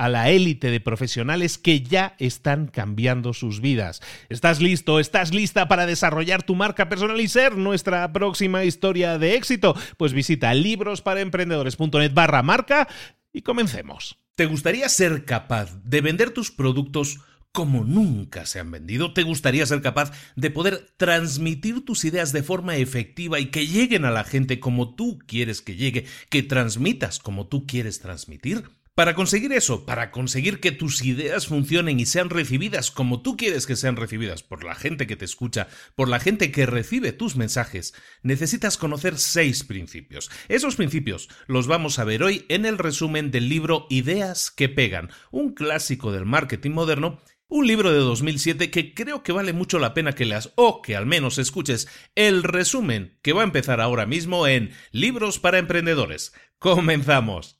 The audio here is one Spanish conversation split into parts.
a la élite de profesionales que ya están cambiando sus vidas. ¿Estás listo? ¿Estás lista para desarrollar tu marca personal y ser nuestra próxima historia de éxito? Pues visita librosparaemprendedores.net barra marca y comencemos. ¿Te gustaría ser capaz de vender tus productos como nunca se han vendido? ¿Te gustaría ser capaz de poder transmitir tus ideas de forma efectiva y que lleguen a la gente como tú quieres que llegue, que transmitas como tú quieres transmitir? Para conseguir eso, para conseguir que tus ideas funcionen y sean recibidas como tú quieres que sean recibidas por la gente que te escucha, por la gente que recibe tus mensajes, necesitas conocer seis principios. Esos principios los vamos a ver hoy en el resumen del libro Ideas que pegan, un clásico del marketing moderno un libro de 2007 que creo que vale mucho la pena que leas o que al menos escuches el resumen que va a empezar ahora mismo en Libros para Emprendedores. Comenzamos.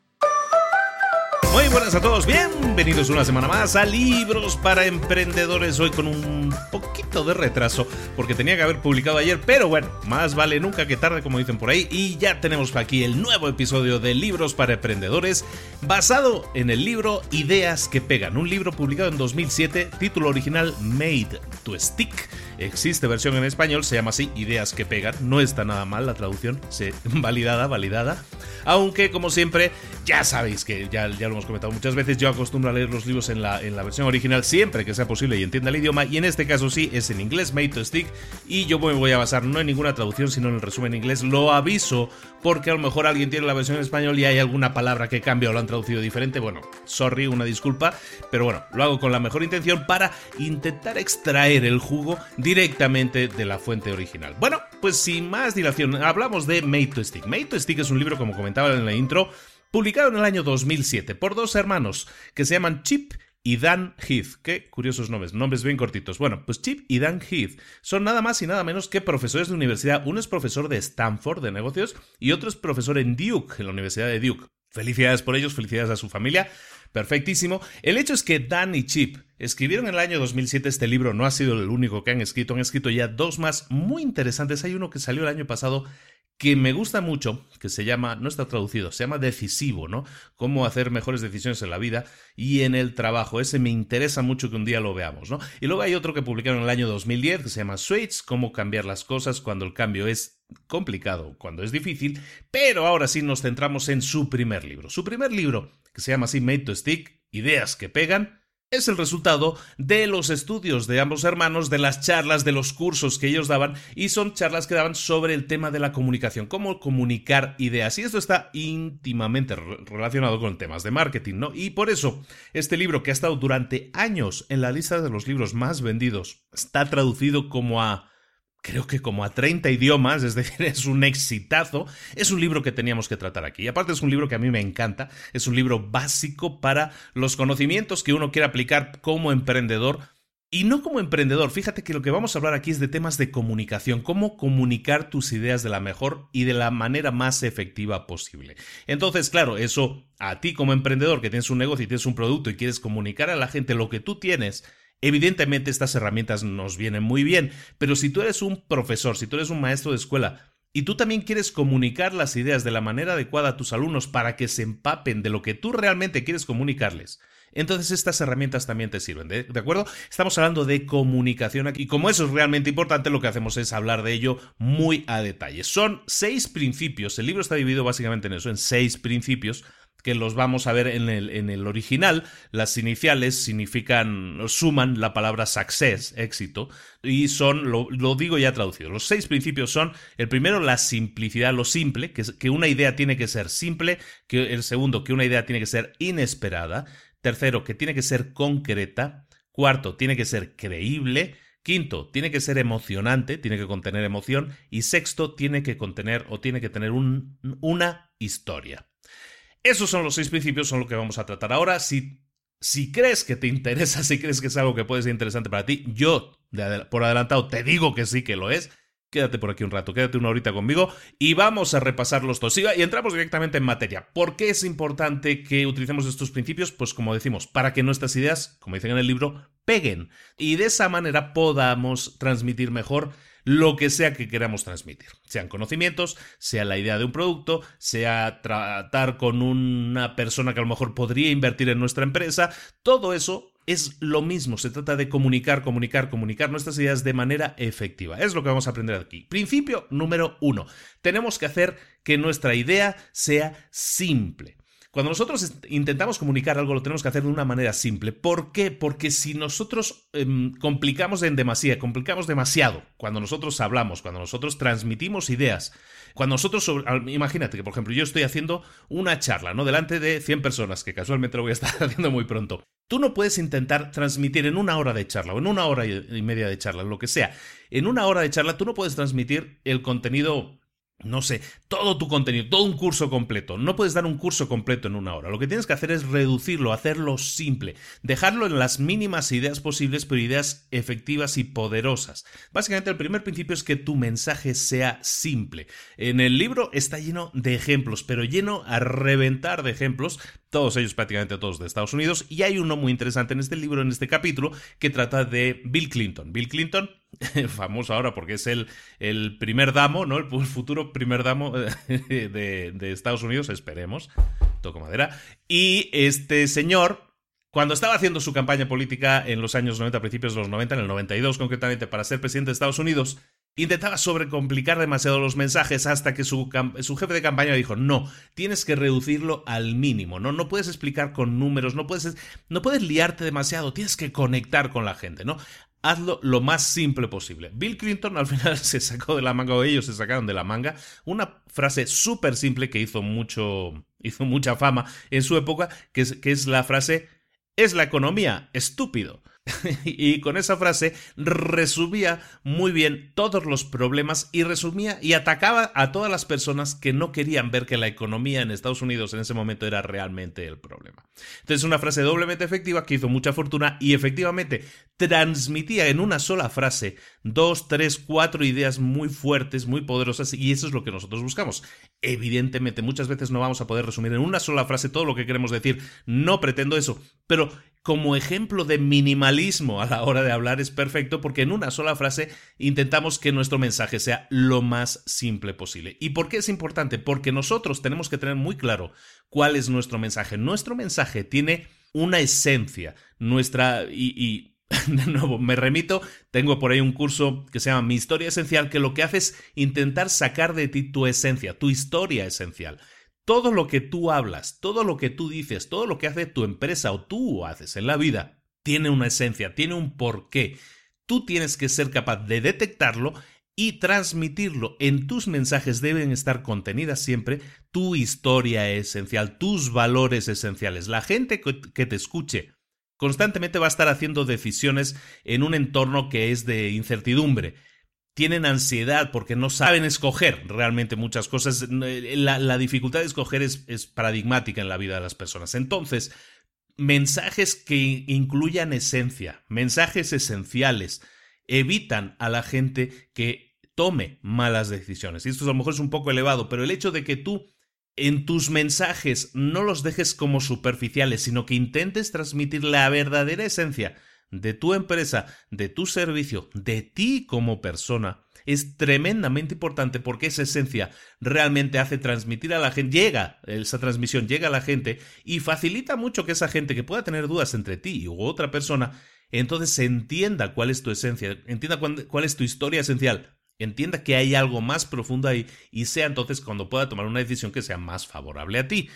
Muy buenas a todos, bienvenidos una semana más a Libros para Emprendedores. Hoy con un poquito de retraso porque tenía que haber publicado ayer, pero bueno, más vale nunca que tarde como dicen por ahí. Y ya tenemos aquí el nuevo episodio de Libros para Emprendedores basado en el libro Ideas que Pegan, un libro publicado en 2007, título original Made to Stick Existe versión en español, se llama así Ideas que pegan. No está nada mal la traducción, se, validada, validada. Aunque, como siempre, ya sabéis que ya, ya lo hemos comentado muchas veces, yo acostumbro a leer los libros en la, en la versión original siempre que sea posible y entienda el idioma. Y en este caso sí, es en inglés, Made to Stick. Y yo me voy a basar no en ninguna traducción, sino en el resumen en inglés. Lo aviso porque a lo mejor alguien tiene la versión en español y hay alguna palabra que cambia o lo han traducido diferente. Bueno, sorry, una disculpa. Pero bueno, lo hago con la mejor intención para intentar extraer el jugo directamente de la fuente original. Bueno, pues sin más dilación, hablamos de Made to Stick. Made to Stick es un libro, como comentaba en la intro, publicado en el año 2007 por dos hermanos que se llaman Chip y Dan Heath. Qué curiosos nombres, nombres bien cortitos. Bueno, pues Chip y Dan Heath son nada más y nada menos que profesores de universidad. Uno es profesor de Stanford de negocios y otro es profesor en Duke, en la Universidad de Duke. Felicidades por ellos, felicidades a su familia. Perfectísimo. El hecho es que Dan y Chip escribieron en el año 2007 este libro, no ha sido el único que han escrito, han escrito ya dos más muy interesantes. Hay uno que salió el año pasado que me gusta mucho, que se llama, no está traducido, se llama decisivo, ¿no? Cómo hacer mejores decisiones en la vida y en el trabajo. Ese me interesa mucho que un día lo veamos, ¿no? Y luego hay otro que publicaron en el año 2010 que se llama Switch, cómo cambiar las cosas cuando el cambio es complicado, cuando es difícil, pero ahora sí nos centramos en su primer libro. Su primer libro, que se llama así Made to Stick, Ideas que pegan, es el resultado de los estudios de ambos hermanos, de las charlas, de los cursos que ellos daban, y son charlas que daban sobre el tema de la comunicación, cómo comunicar ideas. Y esto está íntimamente relacionado con temas de marketing, ¿no? Y por eso, este libro que ha estado durante años en la lista de los libros más vendidos, está traducido como a creo que como a 30 idiomas, es decir, es un exitazo. Es un libro que teníamos que tratar aquí. Y aparte es un libro que a mí me encanta, es un libro básico para los conocimientos que uno quiere aplicar como emprendedor. Y no como emprendedor, fíjate que lo que vamos a hablar aquí es de temas de comunicación, cómo comunicar tus ideas de la mejor y de la manera más efectiva posible. Entonces, claro, eso a ti como emprendedor que tienes un negocio y tienes un producto y quieres comunicar a la gente lo que tú tienes, Evidentemente estas herramientas nos vienen muy bien, pero si tú eres un profesor, si tú eres un maestro de escuela y tú también quieres comunicar las ideas de la manera adecuada a tus alumnos para que se empapen de lo que tú realmente quieres comunicarles, entonces estas herramientas también te sirven, ¿de, acuerdo? Estamos hablando de comunicación aquí y como eso es realmente importante, lo que hacemos es hablar de ello muy a detalle. Son seis principios, el libro está dividido básicamente en eso, en seis principios que los vamos a ver en el, en el original, las iniciales significan, suman la palabra success, éxito, y son, lo, digo ya traducido, los seis principios son, el primero, la simplicidad, lo simple, que, que una idea tiene que ser simple, que el segundo, que una idea tiene que ser inesperada, tercero, que tiene que ser concreta, cuarto, tiene que ser creíble, Quinto, tiene que ser emocionante, tiene que contener emoción. Y sexto, tiene que contener o tiene que tener un, una historia. Esos son los seis principios, son lo que vamos a tratar ahora. Si, si crees que te interesa, si crees que es algo que puede ser interesante para ti, yo por adelantado te digo que sí que lo es. Quédate por aquí un rato, quédate una horita conmigo y vamos a repasar los dos. Y entramos directamente en materia. ¿Por qué es importante que utilicemos estos principios? Pues como decimos, para que nuestras ideas, como dicen en el libro, peguen. Y de esa manera podamos transmitir mejor lo que sea que queramos transmitir. Sean conocimientos, sea la idea de un producto, sea tratar con una persona que a lo mejor podría invertir en nuestra empresa, todo eso es lo mismo, se trata de comunicar, comunicar, comunicar nuestras ideas de manera efectiva. Es lo que vamos a aprender aquí. Principio número uno. Tenemos que hacer que nuestra idea sea simple. Cuando nosotros intentamos comunicar algo, lo tenemos que hacer de una manera simple. ¿Por qué? Porque si nosotros em, complicamos en demasía, complicamos demasiado, cuando nosotros hablamos, cuando nosotros transmitimos ideas, cuando nosotros, imagínate que, por ejemplo, yo estoy haciendo una charla, ¿no? Delante de 100 personas, que casualmente lo voy a estar haciendo muy pronto. Tú no puedes intentar transmitir en una hora de charla o en una hora y media de charla, lo que sea. En una hora de charla tú no puedes transmitir el contenido no sé, todo tu contenido, todo un curso completo. No puedes dar un curso completo en una hora. Lo que tienes que hacer es reducirlo, hacerlo simple, dejarlo en las mínimas ideas posibles, pero ideas efectivas y poderosas. Básicamente el primer principio es que tu mensaje sea simple. En el libro está lleno de ejemplos, pero lleno a reventar de ejemplos, todos ellos prácticamente todos de Estados Unidos, y hay uno muy interesante en este libro, en este capítulo, que trata de Bill Clinton. Bill Clinton famoso ahora porque es el, el primer damo, ¿no? El futuro primer damo de, de Estados Unidos, esperemos, toco madera. Y este señor, cuando estaba haciendo su campaña política en los años 90, principios de los 90, en el 92 concretamente, para ser presidente de Estados Unidos, intentaba sobrecomplicar demasiado los mensajes hasta que su, jefe de campaña dijo, no, tienes que reducirlo al mínimo, ¿no? No puedes explicar con números, no puedes, no puedes liarte demasiado, tienes que conectar con la gente, ¿no? hazlo lo más simple posible. Bill Clinton al final se sacó de la manga, o ellos se sacaron de la manga, una frase súper simple que hizo, mucho, hizo mucha fama en su época, que es la frase, es la economía, estúpido. y con esa frase resumía muy bien todos los problemas y resumía y atacaba a todas las personas que no querían ver que la economía en Estados Unidos en ese momento era realmente el problema. Entonces una frase doblemente efectiva que hizo mucha fortuna y efectivamente transmitía en una sola frase dos, tres, cuatro ideas muy fuertes, muy poderosas y eso es lo que nosotros buscamos. Evidentemente muchas veces no vamos a poder resumir en una sola frase todo lo que queremos decir, no pretendo eso, pero como ejemplo de minimalismo a la hora de hablar es perfecto porque en una sola frase intentamos que nuestro mensaje sea lo más simple posible. ¿Y por qué es importante? Porque nosotros tenemos que tener muy claro cuál es nuestro mensaje. Nuestro mensaje tiene una esencia, nuestra y, de nuevo, me remito, tengo por ahí un curso que se llama Mi historia esencial, que lo que hace es intentar sacar de ti tu esencia, tu historia esencial todo lo que tú hablas, todo lo que tú dices, todo lo que hace tu empresa o tú haces en la vida, tiene una esencia, tiene un porqué. Tú tienes que ser capaz de detectarlo y transmitirlo. En tus mensajes deben estar contenidas siempre tu historia esencial, tus valores esenciales. La gente que te escuche constantemente va a estar haciendo decisiones en un entorno que es de incertidumbre tienen ansiedad porque no saben escoger realmente muchas cosas. La, dificultad de escoger es, es, paradigmática en la vida de las personas. Entonces, mensajes que incluyan esencia, mensajes esenciales, evitan a la gente que tome malas decisiones. Y esto a lo mejor es un poco elevado, pero el hecho de que tú en tus mensajes no los dejes como superficiales, sino que intentes transmitir la verdadera esencia de tu empresa, de tu servicio, de ti como persona, es tremendamente importante porque esa esencia realmente hace transmitir a la gente, llega, esa transmisión llega a la gente y facilita mucho que esa gente que pueda tener dudas entre ti u otra persona, entonces entienda cuál es tu esencia, entienda cuál, es tu historia esencial, entienda que hay algo más profundo ahí y sea entonces cuando pueda tomar una decisión que sea más favorable a ti.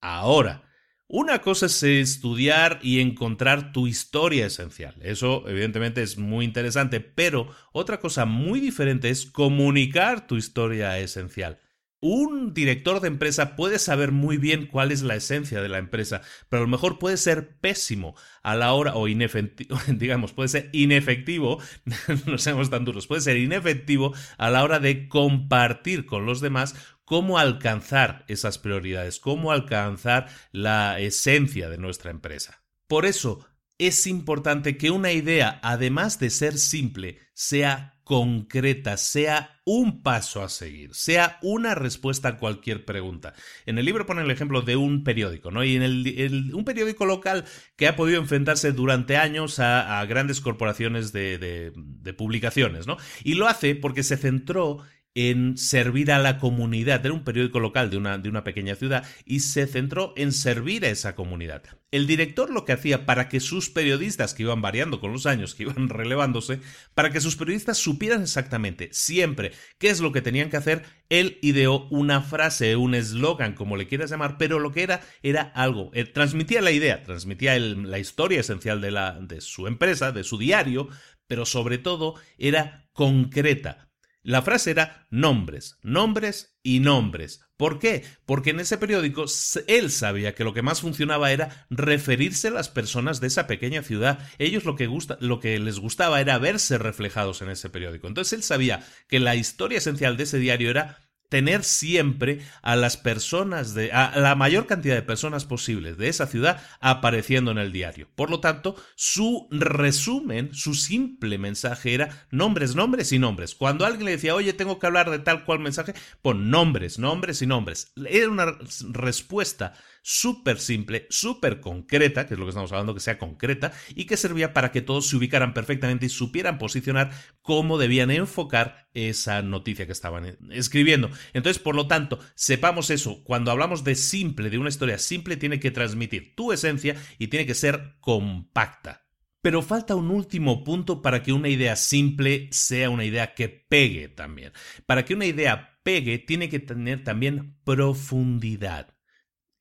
Ahora, una cosa es estudiar y encontrar tu historia esencial. Eso evidentemente es muy interesante, pero otra cosa muy diferente es comunicar tu historia esencial. Un director de empresa puede saber muy bien cuál es la esencia de la empresa, pero a lo mejor puede ser pésimo a la hora, o inefectivo, digamos, puede ser inefectivo, no seamos tan duros, puede ser inefectivo a la hora de compartir con los demás cómo alcanzar esas prioridades, cómo alcanzar la esencia de nuestra empresa. Por eso, es importante que una idea, además de ser simple, sea concreta, sea un paso a seguir, sea una respuesta a cualquier pregunta. En el libro pone el ejemplo de un periódico, ¿no? Y en el, un periódico local que ha podido enfrentarse durante años a, grandes corporaciones de, de publicaciones, ¿no? Y lo hace porque se centró en servir a la comunidad. Era un periódico local de una, de una pequeña ciudad y se centró en servir a esa comunidad. El director lo que hacía para que sus periodistas, que iban variando con los años, que iban relevándose, para que sus periodistas supieran exactamente siempre qué es lo que tenían que hacer, él ideó una frase, un eslogan, como le quieras llamar, pero lo que era era algo. Eh, transmitía la idea, transmitía la historia esencial de, la, de su empresa, de su diario, pero sobre todo era concreta la frase era nombres, nombres y nombres. ¿Por qué? Porque en ese periódico él sabía que lo que más funcionaba era referirse a las personas de esa pequeña ciudad. Ellos lo que, gusta, lo que les gustaba era verse reflejados en ese periódico. Entonces él sabía que la historia esencial de ese diario era tener siempre a las personas de a la mayor cantidad de personas posibles de esa ciudad apareciendo en el diario. Por lo tanto, su resumen, su simple mensaje era nombres, nombres y nombres. Cuando alguien le decía, "Oye, tengo que hablar de tal cual mensaje", pon nombres, nombres y nombres. Era una respuesta súper simple, súper concreta, que es lo que estamos hablando, que sea concreta, y que servía para que todos se ubicaran perfectamente y supieran posicionar cómo debían enfocar esa noticia que estaban escribiendo. Entonces, por lo tanto, sepamos eso, cuando hablamos de simple, de una historia simple, tiene que transmitir tu esencia y tiene que ser compacta. Pero falta un último punto para que una idea simple sea una idea que pegue también. Para que una idea pegue, tiene que tener también profundidad.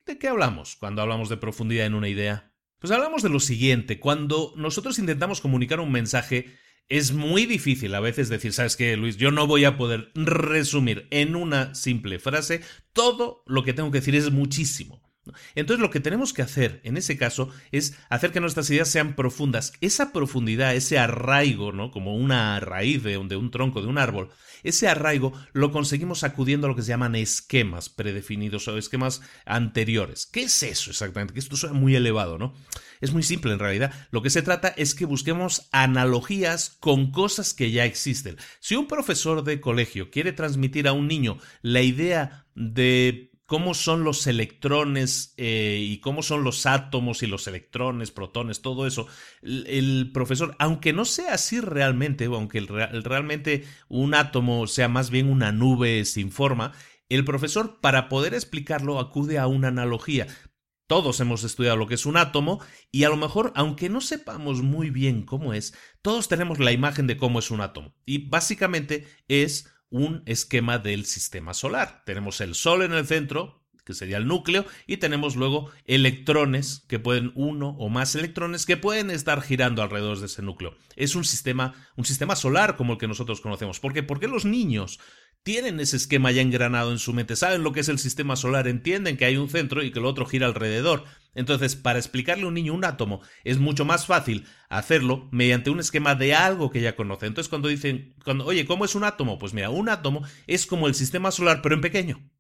¿De qué hablamos cuando hablamos de profundidad en una idea? Pues hablamos de lo siguiente, cuando nosotros intentamos comunicar un mensaje, es muy difícil a veces decir, ¿sabes qué, Luis? Yo no voy a poder resumir en una simple frase todo lo que tengo que decir, es muchísimo. Entonces lo que tenemos que hacer en ese caso es hacer que nuestras ideas sean profundas. Esa profundidad, ese arraigo, ¿no? Como una raíz de, de un tronco, de un árbol, ese arraigo lo conseguimos acudiendo a lo que se llaman esquemas predefinidos o esquemas anteriores. ¿Qué es eso exactamente? Que esto suena muy elevado, ¿no? Es muy simple en realidad. Lo que se trata es que busquemos analogías con cosas que ya existen. Si un profesor de colegio quiere transmitir a un niño la idea de cómo son los electrones eh, y cómo son los átomos y los electrones, protones, todo eso, el, profesor, aunque no sea así realmente, aunque realmente un átomo sea más bien una nube sin forma, el profesor para poder explicarlo acude a una analogía. Todos hemos estudiado lo que es un átomo y a lo mejor, aunque no sepamos muy bien cómo es, todos tenemos la imagen de cómo es un átomo. Y básicamente es un esquema del sistema solar. Tenemos el Sol en el centro, que sería el núcleo, y tenemos luego electrones, que pueden uno o más electrones, que pueden estar girando alrededor de ese núcleo. Es un sistema, un sistema solar como el que nosotros conocemos. ¿Por qué? Porque los niños tienen ese esquema ya engranado en su mente, saben lo que es el sistema solar, entienden que hay un centro y que el otro gira alrededor. Entonces, para explicarle a un niño un átomo es mucho más fácil hacerlo mediante un esquema de algo que ya conoce. Entonces, cuando dicen, oye, ¿cómo es un átomo? Pues mira, un átomo es como el sistema solar, pero en pequeño.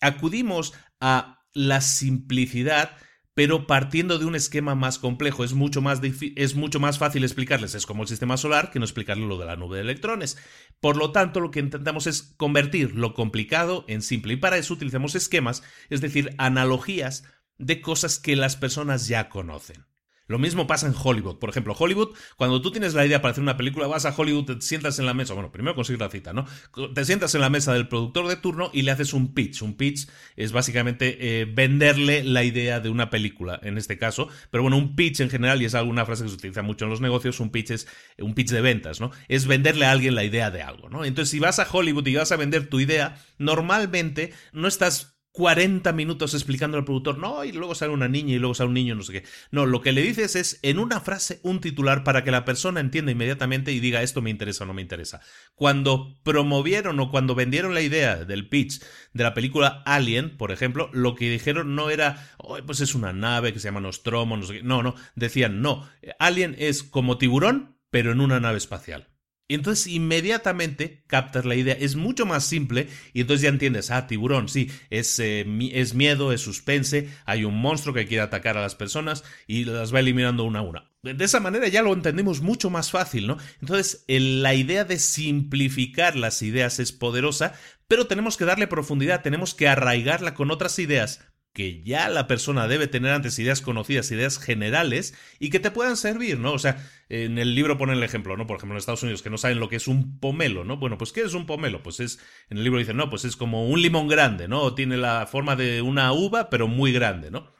Acudimos a la simplicidad pero partiendo de un esquema más complejo. Es mucho más, es mucho más fácil explicarles, es como el sistema solar, que no explicarles lo de la nube de electrones. Por lo tanto, lo que intentamos es convertir lo complicado en simple. Y para eso utilizamos esquemas, es decir, analogías de cosas que las personas ya conocen. Lo mismo pasa en Hollywood. Por ejemplo, Hollywood, cuando tú tienes la idea para hacer una película, vas a Hollywood, te sientas en la mesa, bueno, primero consigues la cita, ¿no? Te sientas en la mesa del productor de turno y le haces un pitch. Un pitch es básicamente eh, venderle la idea de una película, en este caso. Pero bueno, un pitch en general, y es alguna frase que se utiliza mucho en los negocios, un pitch es un pitch de ventas, ¿no? Es venderle a alguien la idea de algo, ¿no? Entonces, si vas a Hollywood y vas a vender tu idea, normalmente no estás 40 minutos explicando al productor, no, y luego sale una niña y luego sale un niño, no sé qué. No, lo que le dices es en una frase un titular para que la persona entienda inmediatamente y diga esto me interesa o no me interesa. Cuando promovieron o cuando vendieron la idea del pitch de la película Alien, por ejemplo, lo que dijeron no era, oh, pues es una nave que se llama Nostromo, no sé qué. No, no, decían, no, Alien es como tiburón, pero en una nave espacial. Y entonces inmediatamente captas la idea. Es mucho más simple y entonces ya entiendes, ah, tiburón, sí, es, eh, es miedo, es suspense, hay un monstruo que quiere atacar a las personas y las va eliminando una a una. De esa manera ya lo entendemos mucho más fácil, ¿no? Entonces, la idea de simplificar las ideas es poderosa, pero tenemos que darle profundidad, tenemos que arraigarla con otras ideas que ya la persona debe tener antes ideas conocidas, ideas generales y que te puedan servir, ¿no? O sea, en el libro pone el ejemplo, ¿no? Por ejemplo, en Estados Unidos que no saben lo que es un pomelo, ¿no? Bueno, pues ¿qué es un pomelo? Pues es, en el libro dicen, no, pues es como un limón grande, ¿no? Tiene la forma de una uva, pero muy grande, ¿no?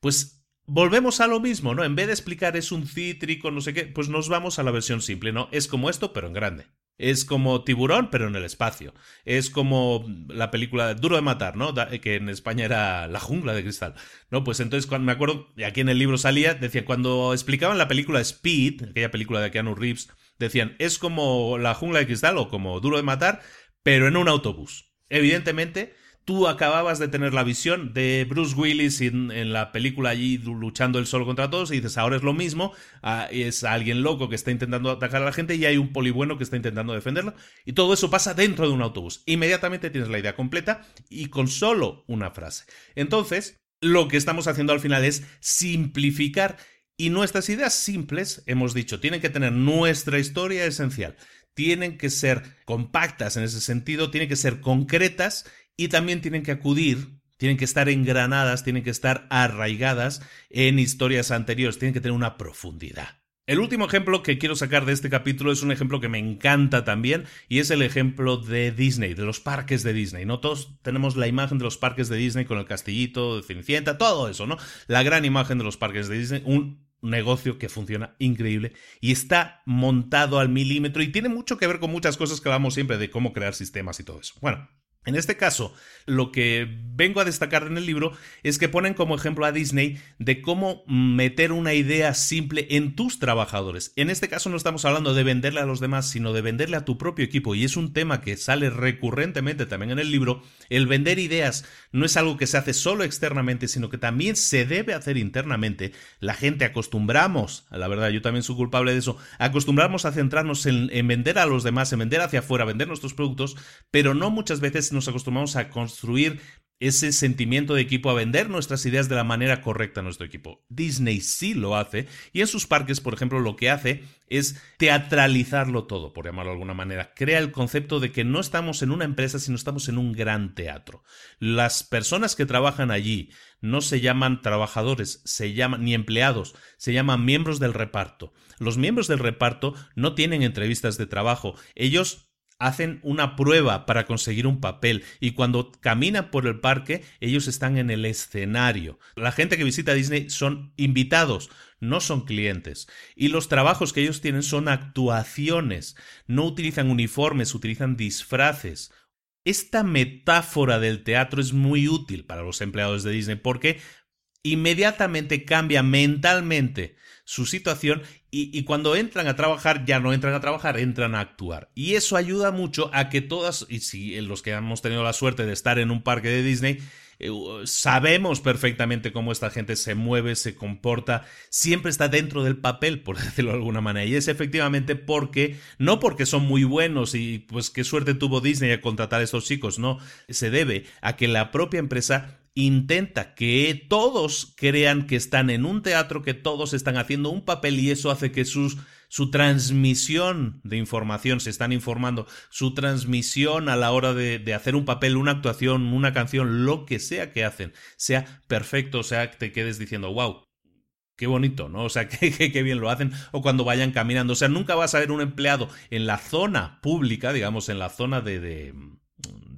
Pues volvemos a lo mismo, ¿no? En vez de explicar es un cítrico, no sé qué, pues nos vamos a la versión simple, ¿no? Es como esto, pero en grande. Es como Tiburón, pero en el espacio. Es como la película Duro de Matar, ¿no? que en España era La Jungla de Cristal. ¿No? Pues entonces, cuando me acuerdo, aquí en el libro salía, decía, cuando explicaban la película Speed, aquella película de Keanu Reeves, decían, es como La Jungla de Cristal o como Duro de Matar, pero en un autobús. Evidentemente, tú acababas de tener la visión de Bruce Willis en, la película allí luchando el solo contra todos y dices, ahora es lo mismo, ah, es alguien loco que está intentando atacar a la gente y hay un poli bueno que está intentando defenderlo y todo eso pasa dentro de un autobús. Inmediatamente tienes la idea completa y con solo una frase. Entonces, lo que estamos haciendo al final es simplificar y nuestras ideas simples, hemos dicho, tienen que tener nuestra historia esencial, tienen que ser compactas en ese sentido, tienen que ser concretas y también tienen que acudir, tienen que estar engranadas, tienen que estar arraigadas en historias anteriores, tienen que tener una profundidad. El último ejemplo que quiero sacar de este capítulo es un ejemplo que me encanta también y es el ejemplo de Disney, de los parques de Disney, ¿no? Todos tenemos la imagen de los parques de Disney con el castillito de Cenicienta, todo eso, ¿no? La gran imagen de los parques de Disney, un negocio que funciona increíble y está montado al milímetro y tiene mucho que ver con muchas cosas que hablamos siempre de cómo crear sistemas y todo eso. Bueno, En este caso, lo que vengo a destacar en el libro es que ponen como ejemplo a Disney de cómo meter una idea simple en tus trabajadores. En este caso no estamos hablando de venderle a los demás, sino de venderle a tu propio equipo. Y es un tema que sale recurrentemente también en el libro. El vender ideas no es algo que se hace solo externamente, sino que también se debe hacer internamente. La gente acostumbramos, la verdad yo también soy culpable de eso, acostumbramos a centrarnos en, en vender a los demás, en vender hacia afuera, vender nuestros productos, pero no muchas veces nos acostumbramos a construir ese sentimiento de equipo, a vender nuestras ideas de la manera correcta a nuestro equipo. Disney sí lo hace y en sus parques, por ejemplo, lo que hace es teatralizarlo todo, por llamarlo de alguna manera. Crea el concepto de que no estamos en una empresa, sino estamos en un gran teatro. Las personas que trabajan allí no se llaman trabajadores, se llaman ni empleados, se llaman miembros del reparto. Los miembros del reparto no tienen entrevistas de trabajo, ellos hacen una prueba para conseguir un papel y cuando caminan por el parque ellos están en el escenario. La gente que visita Disney son invitados, no son clientes. Y los trabajos que ellos tienen son actuaciones. No utilizan uniformes, utilizan disfraces. Esta metáfora del teatro es muy útil para los empleados de Disney porque inmediatamente cambia mentalmente su situación y, cuando entran a trabajar ya no entran a trabajar, entran a actuar. Y eso ayuda mucho a que todas, y si los que hemos tenido la suerte de estar en un parque de Disney, eh, sabemos perfectamente cómo esta gente se mueve, se comporta, siempre está dentro del papel, por decirlo de alguna manera. Y es efectivamente porque, no porque son muy buenos y pues qué suerte tuvo Disney a contratar a estos chicos, no, se debe a que la propia empresa intenta que todos crean que están en un teatro, que todos están haciendo un papel y eso hace que su transmisión de información, se están informando, su transmisión a la hora de, hacer un papel, una actuación, una canción, lo que sea que hacen, sea perfecto, o sea te quedes diciendo, wow. Qué bonito, ¿no? O sea, qué, qué, bien lo hacen. O cuando vayan caminando. O sea, nunca vas a ver un empleado en la zona pública, digamos, en la zona de, de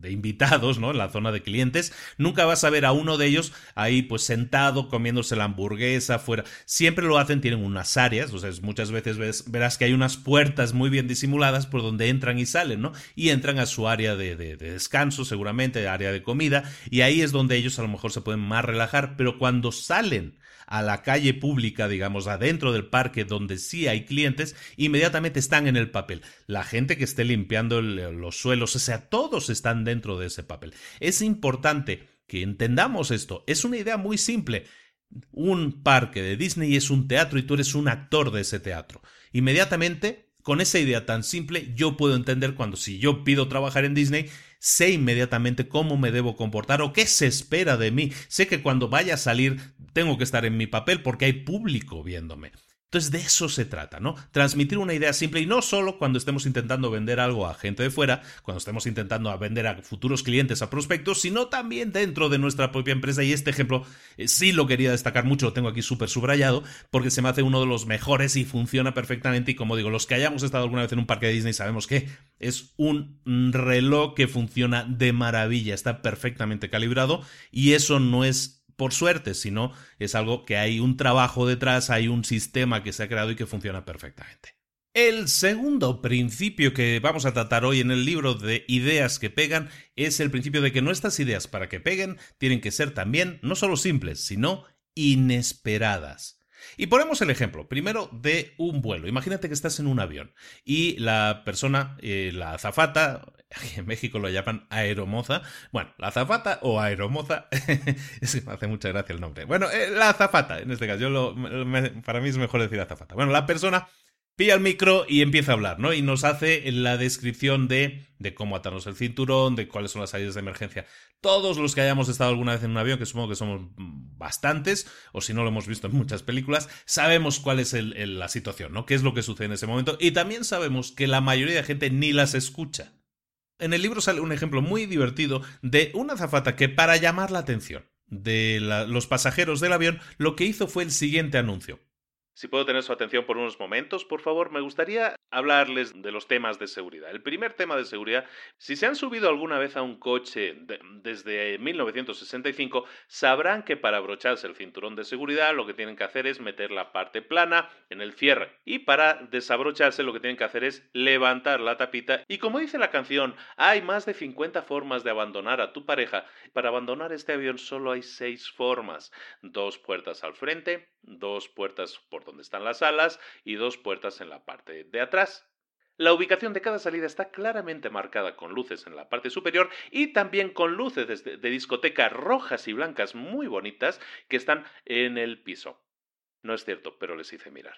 de invitados, ¿no? En la zona de clientes, nunca vas a ver a uno de ellos ahí pues sentado comiéndose la hamburguesa fuera. Siempre lo hacen, tienen unas áreas, o sea, muchas veces verás que hay unas puertas muy bien disimuladas por donde entran y salen, ¿no? Y entran a su área de, de descanso, seguramente, área de comida, y ahí es donde ellos a lo mejor se pueden más relajar, pero cuando salen a la calle pública, digamos, adentro del parque donde sí hay clientes, inmediatamente están en el papel. La gente que esté limpiando los suelos, o sea, todos están dentro de ese papel. Es importante que entendamos esto. Es una idea muy simple. Un parque de Disney es un teatro y tú eres un actor de ese teatro. Inmediatamente, con esa idea tan simple, yo puedo entender cuando si yo pido trabajar en Disney, sé inmediatamente cómo me debo comportar o qué se espera de mí. Sé que cuando vaya a salir tengo que estar en mi papel porque hay público viéndome. Entonces de eso se trata, ¿no? Transmitir una idea simple y no solo cuando estemos intentando vender algo a gente de fuera, cuando estemos intentando vender a futuros clientes, a prospectos, sino también dentro de nuestra propia empresa. Y este ejemplo eh, sí lo quería destacar mucho, lo tengo aquí súper subrayado, porque se me hace uno de los mejores y funciona perfectamente. Y como digo, los que hayamos estado alguna vez en un parque de Disney sabemos que es un reloj que funciona de maravilla, está perfectamente calibrado y eso no es por suerte, sino es algo que hay un trabajo detrás, hay un sistema que se ha creado y que funciona perfectamente. El segundo principio que vamos a tratar hoy en el libro de ideas que pegan es el principio de que nuestras ideas para que peguen tienen que ser también no solo simples, sino inesperadas. Y ponemos el ejemplo, primero, de un vuelo. Imagínate que estás en un avión y la persona, eh, la azafata, en México lo llaman aeromoza. Bueno, la azafata o aeromoza, es que me hace mucha gracia el nombre. Bueno, eh, la azafata, en este caso, yo lo, para mí es mejor decir azafata. Bueno, la persona pilla el micro y empieza a hablar, ¿no? Y nos hace la descripción de, cómo atarnos el cinturón, de cuáles son las salidas de emergencia. Todos los que hayamos estado alguna vez en un avión, que supongo que somos bastantes, o si no lo hemos visto en muchas películas, sabemos cuál es la situación, ¿no? ¿Qué es lo que sucede en ese momento? Y también sabemos que la mayoría de gente ni las escucha. En el libro sale un ejemplo muy divertido de una azafata que para llamar la atención de los pasajeros del avión, lo que hizo fue el siguiente anuncio. Si puedo tener su atención por unos momentos, por favor, me gustaría hablarles de los temas de seguridad. El primer tema de seguridad, si se han subido alguna vez a un coche desde 1965, sabrán que para abrocharse el cinturón de seguridad lo que tienen que hacer es meter la parte plana en el cierre y para desabrocharse lo que tienen que hacer es levantar la tapita y como dice la canción, hay más de 50 formas de abandonar a tu pareja. Para abandonar este avión solo hay seis formas. Dos puertas al frente, dos puertas por donde están las alas y dos puertas en la parte de atrás. La ubicación de cada salida está claramente marcada con luces en la parte superior y también con luces de, discoteca rojas y blancas muy bonitas que están en el piso. No es cierto, pero les hice mirar.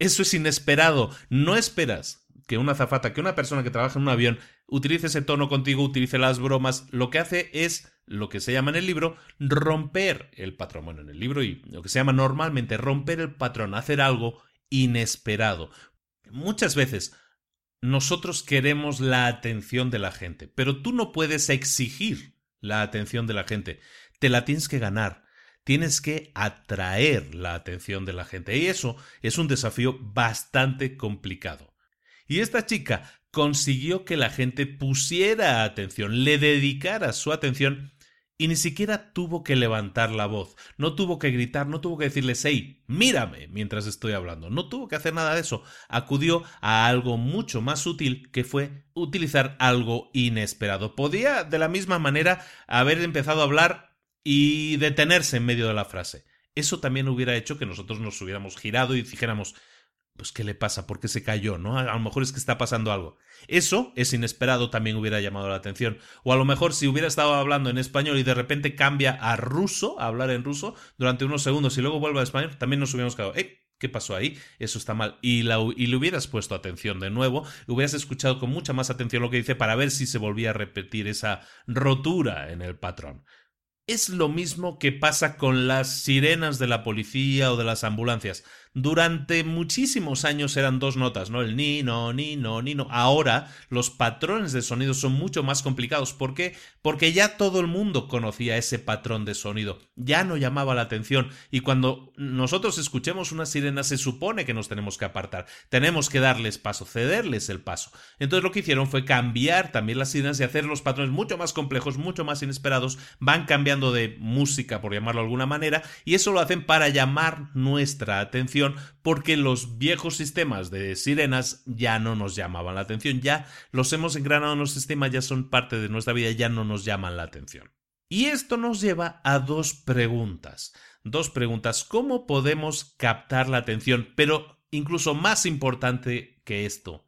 Eso es inesperado. No esperas que una zafata, que una persona que trabaja en un avión utilice ese tono contigo, utilice las bromas. Lo que hace es lo que se llama en el libro romper el patrón. Bueno, en el libro y lo que se llama normalmente romper el patrón, hacer algo inesperado. Muchas veces nosotros queremos la atención de la gente, pero tú no puedes exigir la atención de la gente, te la tienes que ganar, tienes que atraer la atención de la gente y eso es un desafío bastante complicado. Y esta chica consiguió que la gente pusiera atención, le dedicara su atención y ni siquiera tuvo que levantar la voz, no tuvo que gritar, no tuvo que decirle, hey, mírame mientras estoy hablando, no tuvo que hacer nada de eso, acudió a algo mucho más útil que fue utilizar algo inesperado. Podía de la misma manera haber empezado a hablar y detenerse en medio de la frase. Eso también hubiera hecho que nosotros nos hubiéramos girado y dijéramos, pues ¿qué le pasa? ¿Por qué se cayó? ¿No? A lo mejor es que está pasando algo. Eso es inesperado, también hubiera llamado la atención. O a lo mejor si hubiera estado hablando en español y de repente cambia a ruso, a hablar en ruso, durante unos segundos y luego vuelve a español, también nos hubiéramos quedado, ¡eh! ¿Qué pasó ahí? Eso está mal. Y, la, y, le hubieras puesto atención de nuevo, hubieras escuchado con mucha más atención lo que dice para ver si se volvía a repetir esa rotura en el patrón es lo mismo que pasa con las sirenas de la policía o de las ambulancias. Durante muchísimos años eran dos notas, ¿no? El ni, no, ni, no, ni, no. Ahora los patrones de sonido son mucho más complicados. ¿Por qué? Porque ya todo el mundo conocía ese patrón de sonido. Ya no llamaba la atención. Y cuando nosotros escuchemos una sirena se supone que nos tenemos que apartar. Tenemos que darles paso, cederles el paso. Entonces lo que hicieron fue cambiar también las sirenas y hacer los patrones mucho más complejos, mucho más inesperados. Van cambiando de música, por llamarlo de alguna manera. Y eso lo hacen para llamar nuestra atención porque los viejos sistemas de sirenas ya no nos llamaban la atención, ya los hemos engranado en los sistemas, ya son parte de nuestra vida, ya no nos llaman la atención. Y esto nos lleva a dos preguntas. Dos preguntas. ¿Cómo podemos captar la atención? Pero incluso más importante que esto,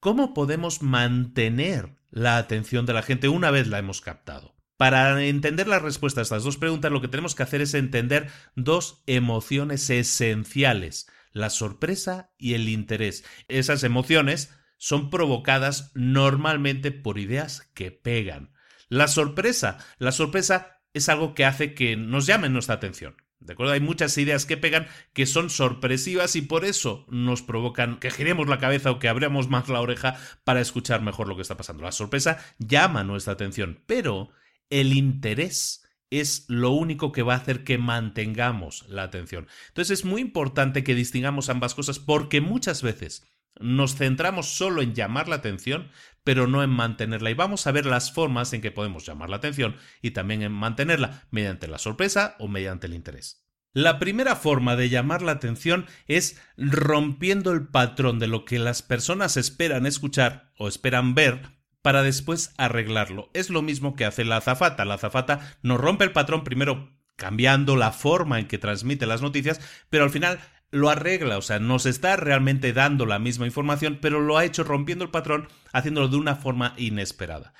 ¿cómo podemos mantener la atención de la gente una vez la hemos captado? Para entender la respuesta a estas dos preguntas, lo que tenemos que hacer es entender dos emociones esenciales, la sorpresa y el interés. Esas emociones son provocadas normalmente por ideas que pegan. La sorpresa, la sorpresa es algo que hace que nos llamen nuestra atención. ¿De acuerdo? Hay muchas ideas que pegan que son sorpresivas y por eso nos provocan que giremos la cabeza o que abramos más la oreja para escuchar mejor lo que está pasando. La sorpresa llama nuestra atención, pero el interés es lo único que va a hacer que mantengamos la atención. Entonces es muy importante que distingamos ambas cosas porque muchas veces nos centramos solo en llamar la atención, pero no en mantenerla. Y vamos a ver las formas en que podemos llamar la atención y también en mantenerla, mediante la sorpresa o mediante el interés. La primera forma de llamar la atención es rompiendo el patrón de lo que las personas esperan escuchar o esperan ver para después arreglarlo. Es lo mismo que hace la azafata. La azafata nos rompe el patrón primero cambiando la forma en que transmite las noticias, pero al final lo arregla, o sea, nos está realmente dando la misma información, pero lo ha hecho rompiendo el patrón, haciéndolo de una forma inesperada.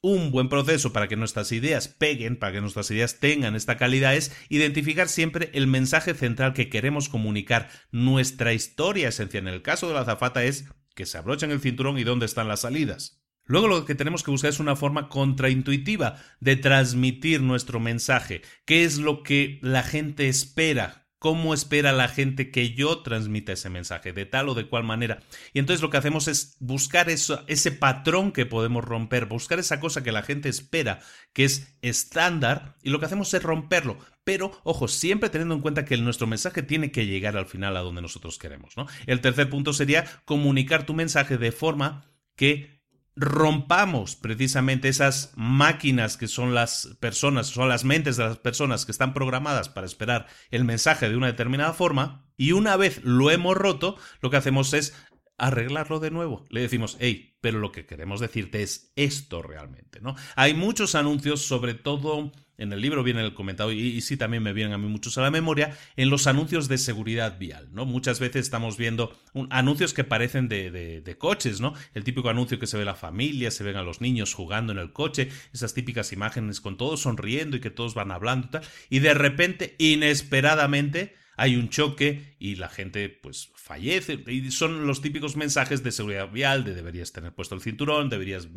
Un buen proceso para que nuestras ideas peguen, para que nuestras ideas tengan esta calidad, es identificar siempre el mensaje central que queremos comunicar. Nuestra historia esencial en el caso de la azafata es que se abrochan el cinturón y dónde están las salidas. Luego lo que tenemos que buscar es una forma contraintuitiva de transmitir nuestro mensaje. ¿Qué es lo que la gente espera cómo espera la gente que yo transmita ese mensaje, de tal o de cual manera. Y entonces lo que hacemos es buscar ese patrón que podemos romper, buscar esa cosa que la gente espera, que es estándar, y lo que hacemos es romperlo. Pero, ojo, siempre teniendo en cuenta que nuestro mensaje tiene que llegar al final a donde nosotros queremos. ¿no? El tercer punto sería comunicar tu mensaje de forma que rompamos precisamente esas máquinas que son las personas, son las mentes de las personas que están programadas para esperar el mensaje de una determinada forma, y una vez lo hemos roto, lo que hacemos es arreglarlo de nuevo. Le decimos, hey, pero lo que queremos decirte es esto realmente, ¿no? Hay muchos anuncios, sobre todo en el libro viene el comentado y, sí también me vienen a mí muchos a la memoria, en los anuncios de seguridad vial, ¿no? Muchas veces estamos viendo anuncios que parecen de, de, coches, ¿no? El típico anuncio que se ve la familia, se ven a los niños jugando en el coche, esas típicas imágenes con todos sonriendo y que todos van hablando y tal, y de repente, inesperadamente, hay un choque y la gente pues fallece. Y son los típicos mensajes de seguridad vial, de deberías tener puesto el cinturón, deberías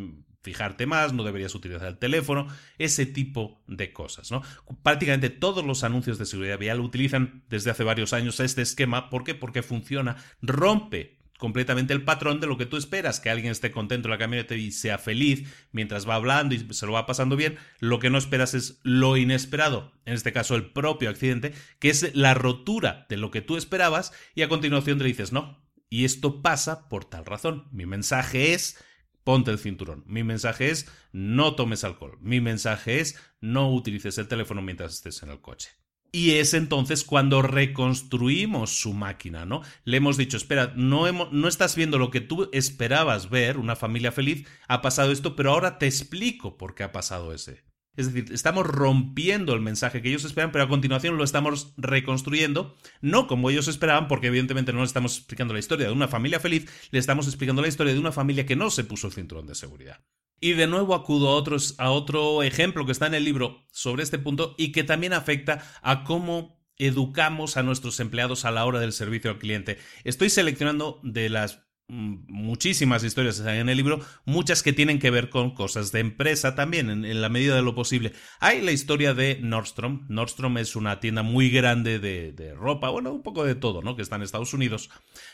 fijarte más, no deberías utilizar el teléfono, ese tipo de cosas, ¿no? Prácticamente todos los anuncios de seguridad vial utilizan desde hace varios años este esquema. ¿Por qué? Porque funciona, rompe completamente el patrón de lo que tú esperas, que alguien esté contento en la camioneta y sea feliz mientras va hablando y se lo va pasando bien, lo que no esperas es lo inesperado, en este caso el propio accidente, que es la rotura de lo que tú esperabas y a continuación te dices, no, y esto pasa por tal razón. Mi mensaje es ponte el cinturón. Mi mensaje es no tomes alcohol. Mi mensaje es no utilices el teléfono mientras estés en el coche. Y es entonces cuando reconstruimos su máquina, ¿no? Le hemos dicho, espera, no, estás viendo lo que tú esperabas ver, una familia feliz, ha pasado esto, pero ahora te explico por qué ha pasado ese. Es decir, estamos rompiendo el mensaje que ellos esperan, pero a continuación lo estamos reconstruyendo, no como ellos esperaban, porque evidentemente no les estamos explicando la historia de una familia feliz, le estamos explicando la historia de una familia que no se puso el cinturón de seguridad. Y de nuevo acudo a, otros, a otro ejemplo que está en el libro sobre este punto y que también afecta a cómo educamos a nuestros empleados a la hora del servicio al cliente. Estoy seleccionando de las muchísimas historias en el libro, muchas que tienen que ver con cosas de empresa también, en, la medida de lo posible. Hay la historia de Nordstrom. Nordstrom es una tienda muy grande de, ropa, bueno, un poco de todo, ¿no? Que está en Estados Unidos.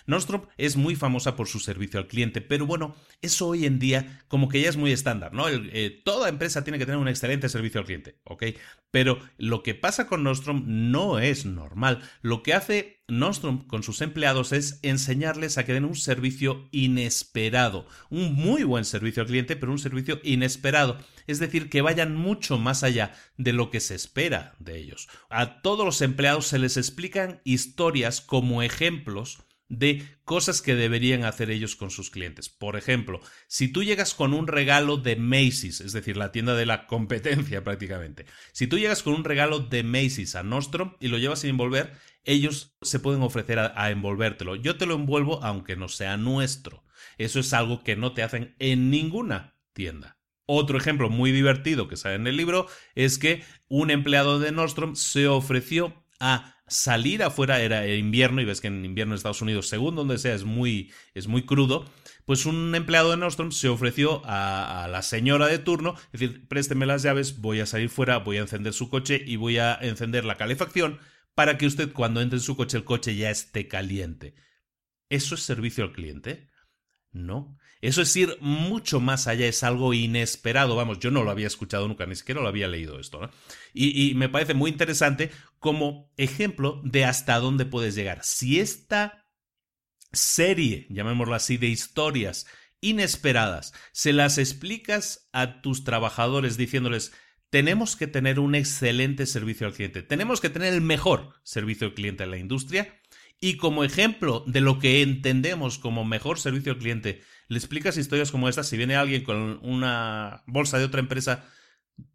Nordstrom es muy famosa por su servicio al cliente, pero bueno, eso hoy en día como que ya es muy estándar, ¿no? Eh, toda empresa tiene que tener un excelente servicio al cliente, ¿ok? Pero lo que pasa con Nordstrom no es normal. Lo que hace Nostrum con sus empleados es enseñarles a que den un servicio inesperado, un muy buen servicio al cliente, pero un servicio inesperado, es decir, que vayan mucho más allá de lo que se espera de ellos. A todos los empleados se les explican historias como ejemplos de cosas que deberían hacer ellos con sus clientes. Por ejemplo, si tú llegas con un regalo de Macy's, es decir, la tienda de la competencia prácticamente, si tú llegas con un regalo de Macy's a Nostrum y lo llevas sin envolver, ellos se pueden ofrecer a, envolvértelo. Yo te lo envuelvo aunque no sea nuestro. Eso es algo que no te hacen en ninguna tienda. Otro ejemplo muy divertido que sale en el libro es que un empleado de Nordstrom se ofreció a salir afuera, era invierno, y ves que en invierno en Estados Unidos, según donde sea, es muy, es muy crudo, pues un empleado de Nordstrom se ofreció a, a, la señora de turno, es decir, présteme las llaves, voy a salir fuera, voy a encender su coche y voy a encender la calefacción para que usted cuando entre en su coche el coche ya esté caliente. ¿Eso es servicio al cliente? No. Eso es ir mucho más allá, es algo inesperado. Vamos, yo no lo había escuchado nunca, ni siquiera lo había leído esto. Y, y, me parece muy interesante como ejemplo de hasta dónde puedes llegar. Si esta serie, llamémosla así, de historias inesperadas, se las explicas a tus trabajadores diciéndoles, tenemos que tener un excelente servicio al cliente, tenemos que tener el mejor servicio al cliente en la industria y como ejemplo de lo que entendemos como mejor servicio al cliente, le explicas historias como estas, si viene alguien con una bolsa de otra empresa,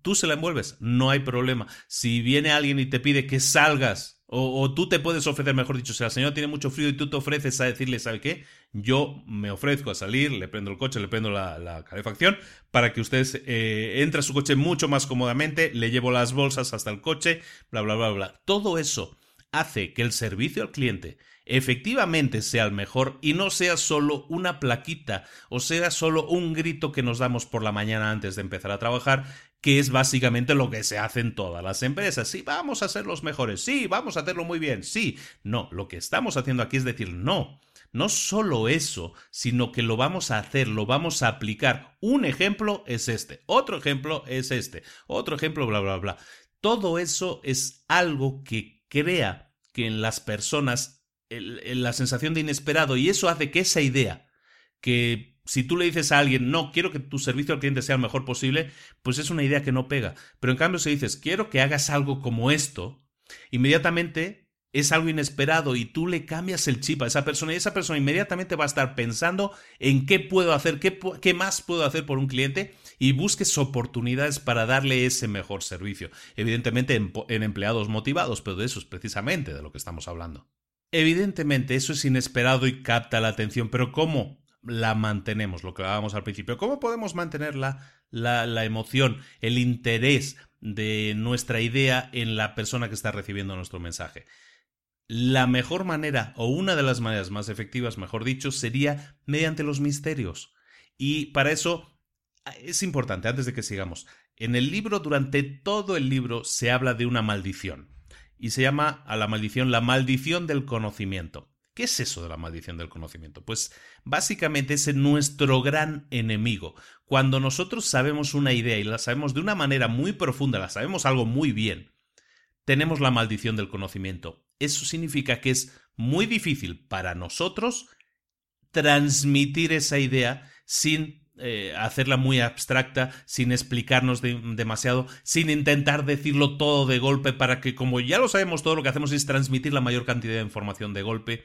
tú se la envuelves, no hay problema. Si viene alguien y te pide que salgas o, tú te puedes ofrecer, mejor dicho, si la señora tiene mucho frío y tú te ofreces a decirle, ¿sabe qué? Yo me ofrezco a salir, le prendo el coche, le prendo la, calefacción para que usted eh, entre a su coche mucho más cómodamente, le llevo las bolsas hasta el coche, bla, bla, bla, bla. Todo eso hace que el servicio al cliente efectivamente sea el mejor y no sea solo una plaquita o sea solo un grito que nos damos por la mañana antes de empezar a trabajar, que es básicamente lo que se hace en todas las empresas. Sí, vamos a ser los mejores, sí, vamos a hacerlo muy bien, sí. No, lo que estamos haciendo aquí es decir, no, no solo eso, sino que lo vamos a hacer, lo vamos a aplicar. Un ejemplo es este, otro ejemplo es este, otro ejemplo, bla, bla, bla. Todo eso es algo que crea que en las personas la sensación de inesperado y eso hace que esa idea que si tú le dices a alguien, no, quiero que tu servicio al cliente sea el mejor posible, pues es una idea que no pega. Pero en cambio, si dices, quiero que hagas algo como esto, inmediatamente es algo inesperado y tú le cambias el chip a esa persona y esa persona inmediatamente va a estar pensando en qué puedo hacer, qué, más puedo hacer por un cliente y busques oportunidades para darle ese mejor servicio. Evidentemente en empleados motivados, pero de eso es precisamente de lo que estamos hablando. Evidentemente, eso es inesperado y capta la atención, pero ¿cómo la mantenemos? Lo que hablábamos al principio. ¿Cómo podemos mantener la, la, emoción, el interés de nuestra idea en la persona que está recibiendo nuestro mensaje? La mejor manera, o una de las maneras más efectivas, mejor dicho, sería mediante los misterios. Y para eso es importante, antes de que sigamos, en el libro, durante todo el libro, se habla de una maldición y se llama a la maldición la maldición del conocimiento. ¿Qué es eso de la maldición del conocimiento? Pues básicamente es nuestro gran enemigo. Cuando nosotros sabemos una idea y la sabemos de una manera muy profunda, la sabemos algo muy bien, tenemos la maldición del conocimiento. Eso significa que es muy difícil para nosotros transmitir esa idea sin eh, hacerla muy abstracta, sin explicarnos demasiado, sin intentar decirlo todo de golpe para que como ya lo sabemos todo lo que hacemos es transmitir la mayor cantidad de información de golpe.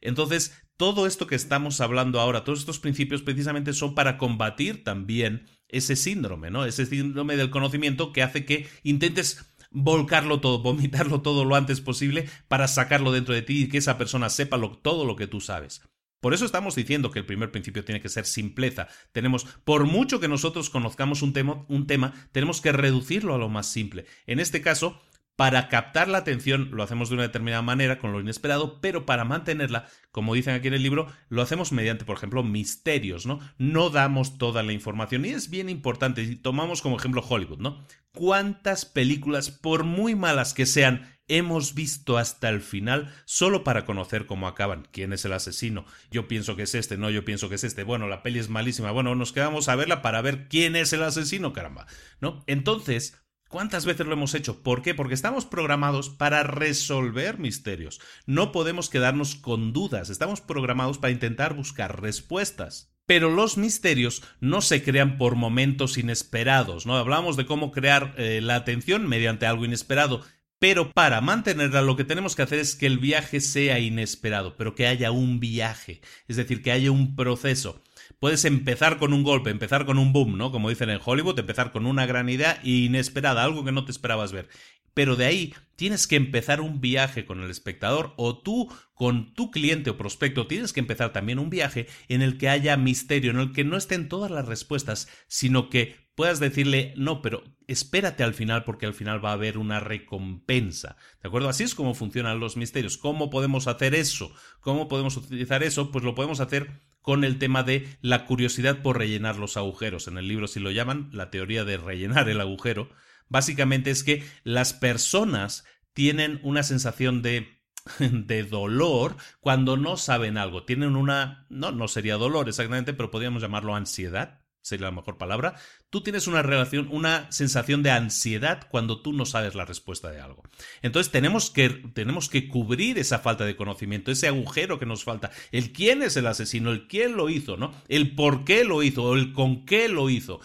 Entonces, todo esto que estamos hablando ahora, todos estos principios precisamente son para combatir también ese síndrome, ¿no? Ese síndrome del conocimiento que hace que intentes volcarlo todo, vomitarlo todo lo antes posible para sacarlo dentro de ti y que esa persona sepa todo lo que tú sabes. Por eso estamos diciendo que el primer principio tiene que ser simpleza. Tenemos, por mucho que nosotros conozcamos un tema, un tema, tenemos que reducirlo a lo más simple. En este caso, para captar la atención lo hacemos de una determinada manera, con lo inesperado, pero para mantenerla, como dicen aquí en el libro, lo hacemos mediante, por ejemplo, misterios, ¿no? No damos toda la información y es bien importante, si tomamos como ejemplo Hollywood, ¿no? ¿Cuántas películas, por muy malas que sean, hemos visto hasta el final solo para conocer cómo acaban, quién es el asesino. Yo pienso que es este, no, yo pienso que es este. Bueno, la peli es malísima. Bueno, nos quedamos a verla para ver quién es el asesino, caramba. ¿No? Entonces, ¿Cuántas veces lo hemos hecho? ¿Por qué? Porque estamos programados para resolver misterios. No podemos quedarnos con dudas. Estamos programados para intentar buscar respuestas. Pero los misterios no se crean por momentos inesperados, ¿no? Hablamos de cómo crear eh, la atención mediante algo inesperado. Pero para mantenerla lo que tenemos que hacer es que el viaje sea inesperado, pero que haya un viaje, es decir, que haya un proceso. Puedes empezar con un golpe, empezar con un boom, ¿no? Como dicen en Hollywood, empezar con una gran idea inesperada, algo que no te esperabas ver. Pero de ahí tienes que empezar un viaje con el espectador o tú con tu cliente o prospecto tienes que empezar también un viaje en el que haya misterio, en el que no estén todas las respuestas, sino que puedas decirle, no, pero espérate al final porque al final va a haber una recompensa. ¿De acuerdo? Así es como funcionan los misterios. ¿Cómo podemos hacer eso? ¿Cómo podemos utilizar eso? Pues lo podemos hacer con el tema de la curiosidad por rellenar los agujeros. En el libro si lo llaman la teoría de rellenar el agujero. Básicamente es que las personas tienen una sensación de de dolor cuando no saben algo. Tienen una, no, no sería dolor exactamente, pero podríamos llamarlo ansiedad sería la mejor palabra, tú tienes una relación, una sensación de ansiedad cuando tú no sabes la respuesta de algo. Entonces tenemos que, tenemos que cubrir esa falta de conocimiento, ese agujero que nos falta, el quién es el asesino, el quién lo hizo, ¿no? El por qué lo hizo, el con qué lo hizo.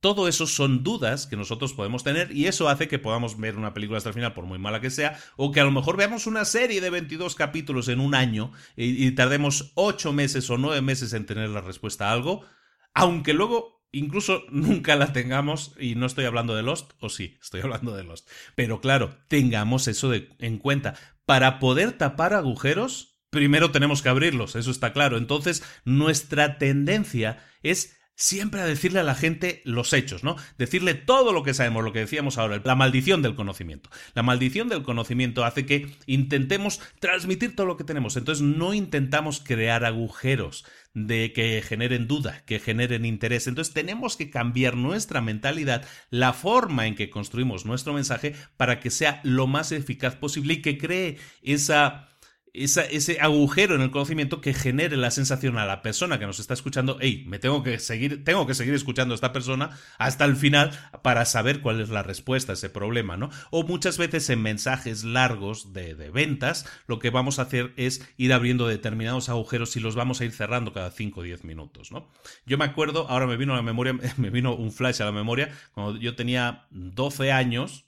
Todo eso son dudas que nosotros podemos tener y eso hace que podamos ver una película hasta el final, por muy mala que sea, o que a lo mejor veamos una serie de 22 capítulos en un año y, y tardemos 8 meses o 9 meses en tener la respuesta a algo, aunque luego incluso nunca la tengamos, y no estoy hablando de Lost, o sí, estoy hablando de Lost, pero claro, tengamos eso en cuenta. Para poder tapar agujeros, primero tenemos que abrirlos, eso está claro. Entonces, nuestra tendencia es siempre a decirle a la gente los hechos, ¿no? Decirle todo lo que sabemos, lo que decíamos ahora, la maldición del conocimiento. La maldición del conocimiento hace que intentemos transmitir todo lo que tenemos, entonces no intentamos crear agujeros de que generen duda, que generen interés. Entonces tenemos que cambiar nuestra mentalidad, la forma en que construimos nuestro mensaje para que sea lo más eficaz posible y que cree esa ese agujero en el conocimiento que genere la sensación a la persona que nos está escuchando, hey, me tengo que seguir, tengo que seguir escuchando a esta persona hasta el final para saber cuál es la respuesta a ese problema, ¿no? O muchas veces en mensajes largos de, de ventas, lo que vamos a hacer es ir abriendo determinados agujeros y los vamos a ir cerrando cada 5 o 10 minutos, ¿no? Yo me acuerdo, ahora me vino a la memoria, me vino un flash a la memoria, cuando yo tenía 12 años,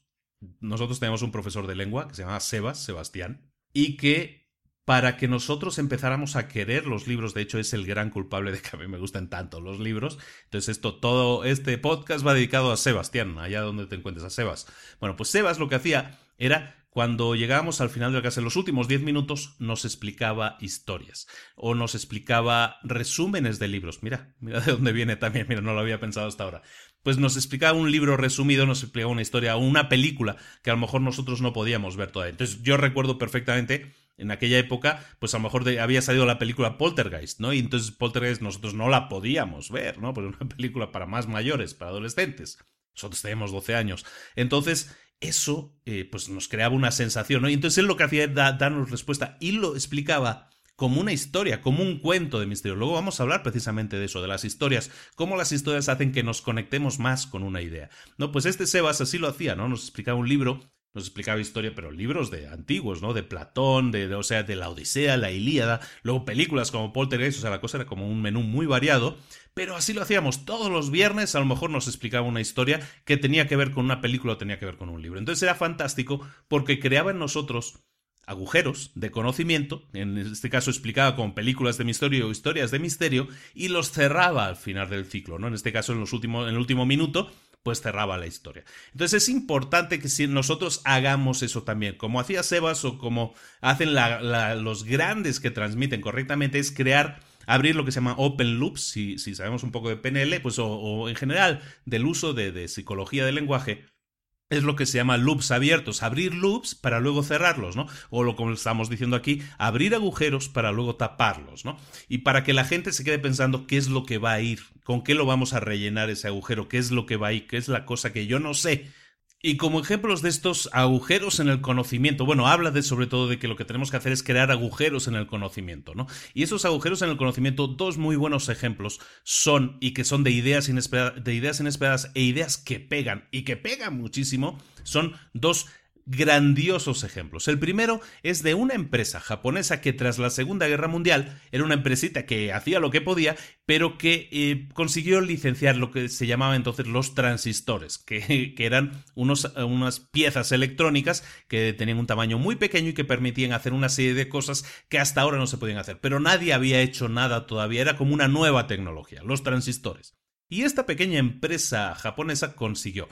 nosotros teníamos un profesor de lengua que se llamaba Sebas, Sebastián, y que para que nosotros empezáramos a querer los libros. De hecho, es el gran culpable de que a mí me gusten tanto los libros. Entonces, esto, todo este podcast va dedicado a Sebastián, allá donde te encuentres, a Sebas. Bueno, pues Sebas lo que hacía era cuando llegábamos al final de la clase, en los últimos 10 minutos nos explicaba historias o nos explicaba resúmenes de libros. Mira, mira de dónde viene también, mira, no lo había pensado hasta ahora. Pues nos explicaba un libro resumido, nos explicaba una historia o una película que a lo mejor nosotros no podíamos ver todavía. Entonces yo recuerdo perfectamente en aquella época, pues a lo mejor había salido la película Poltergeist, ¿no? Y entonces Poltergeist nosotros no la podíamos ver, ¿no? Pues una película para más mayores, para adolescentes. Nosotros teníamos 12 años. Entonces, eso, eh, pues nos creaba una sensación, ¿no? Y entonces él lo que hacía era darnos respuesta y lo explicaba como una historia, como un cuento de misterio. Luego vamos a hablar precisamente de eso, de las historias, cómo las historias hacen que nos conectemos más con una idea. No, pues este Sebas así lo hacía, ¿no? Nos explicaba un libro nos explicaba historia, pero libros de antiguos, ¿no? De Platón, de, o sea, de la Odisea, la Ilíada, luego películas como Poltergeist, o sea, la cosa era como un menú muy variado, pero así lo hacíamos todos los viernes, a lo mejor nos explicaba una historia que tenía que ver con una película o tenía que ver con un libro. Entonces era fantástico porque creaba en nosotros agujeros de conocimiento, en este caso explicaba con películas de misterio o historias de misterio, y los cerraba al final del ciclo, ¿no? En este caso en, los últimos, en el último minuto pues cerraba la historia. Entonces es importante que si nosotros hagamos eso también, como hacía Sebas o como hacen los grandes que transmiten correctamente, es crear abrir lo que se llama open loops, si, si sabemos un poco de PNL, pues o, en general del uso de, de psicología del lenguaje, es lo que se llama loops abiertos, abrir loops para luego cerrarlos, ¿no? O lo como estamos diciendo aquí, abrir agujeros para luego taparlos, ¿no? Y para que la gente se quede pensando qué es lo que va a ir, con qué lo vamos a rellenar ese agujero, qué es lo que va a ir, qué es la cosa que yo no sé, y como ejemplos de estos agujeros en el conocimiento, bueno, habla de sobre todo de que lo que tenemos que hacer es crear agujeros en el conocimiento, ¿no? Y esos agujeros en el conocimiento, dos muy buenos ejemplos son, y que son de ideas, inesperadas, de ideas inesperadas e ideas que pegan, y que pegan muchísimo, son dos grandiosos ejemplos. El primero es de una empresa japonesa que tras la Segunda Guerra Mundial era una empresita que hacía lo que podía, pero que eh, consiguió licenciar lo que se llamaba entonces los transistores, que, que eran unos, unas piezas electrónicas que tenían un tamaño muy pequeño y que permitían hacer una serie de cosas que hasta ahora no se podían hacer. Pero nadie había hecho nada todavía, era como una nueva tecnología, los transistores. Y esta pequeña empresa japonesa consiguió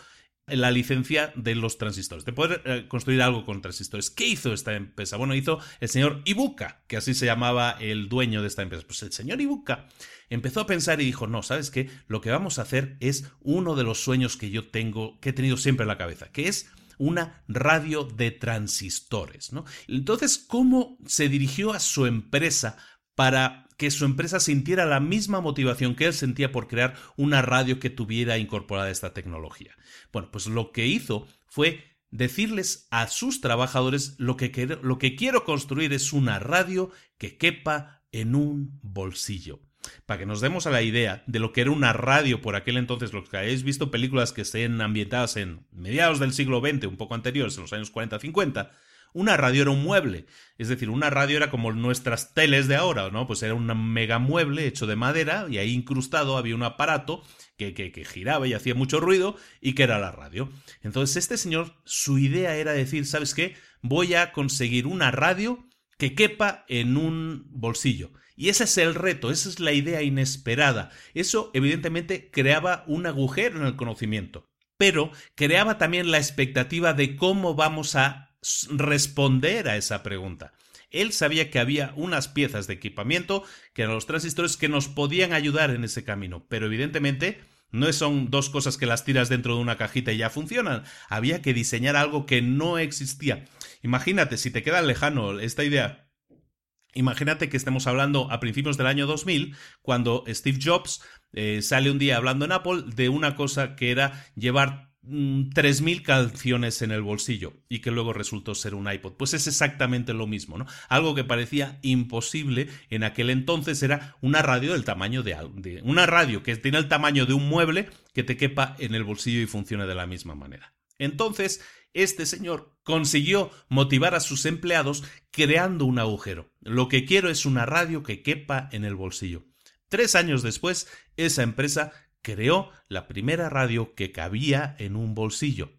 la licencia de los transistores, de poder eh, construir algo con transistores. ¿Qué hizo esta empresa? Bueno, hizo el señor Ibuka, que así se llamaba el dueño de esta empresa. Pues el señor Ibuka empezó a pensar y dijo, no, ¿sabes qué? Lo que vamos a hacer es uno de los sueños que yo tengo, que he tenido siempre en la cabeza, que es una radio de transistores, ¿no? Entonces, ¿cómo se dirigió a su empresa para que su empresa sintiera la misma motivación que él sentía por crear una radio que tuviera incorporada esta tecnología. Bueno, pues lo que hizo fue decirles a sus trabajadores lo que, lo que quiero construir es una radio que quepa en un bolsillo. Para que nos demos a la idea de lo que era una radio por aquel entonces, los que hayáis visto películas que estén ambientadas en mediados del siglo XX, un poco anteriores, en los años 40-50, una radio era un mueble. Es decir, una radio era como nuestras teles de ahora, ¿no? Pues era un mega mueble hecho de madera y ahí incrustado había un aparato que, que, que, giraba y hacía mucho ruido y que era la radio. Entonces este señor, su idea era decir, ¿sabes qué? Voy a conseguir una radio que quepa en un bolsillo. Y ese es el reto, esa es la idea inesperada. Eso evidentemente creaba un agujero en el conocimiento, pero creaba también la expectativa de cómo vamos a responder a esa pregunta. Él sabía que había unas piezas de equipamiento, que eran los transistores, que nos podían ayudar en ese camino, pero evidentemente no son dos cosas que las tiras dentro de una cajita y ya funcionan. Había que diseñar algo que no existía. Imagínate, si te queda lejano esta idea Imagínate que estemos hablando a principios del año 2000, cuando Steve Jobs eh, sale un día hablando en Apple de una cosa que era llevar 3.000 mm, canciones en el bolsillo y que luego resultó ser un iPod. Pues es exactamente lo mismo, ¿no? Algo que parecía imposible en aquel entonces era una radio del tamaño de, una radio que tiene el tamaño de un mueble que te quepa en el bolsillo y funcione de la misma manera. Entonces, este señor consiguió motivar a sus empleados creando un agujero. Lo que quiero es una radio que quepa en el bolsillo. Tres años después, esa empresa creó la primera radio que cabía en un bolsillo.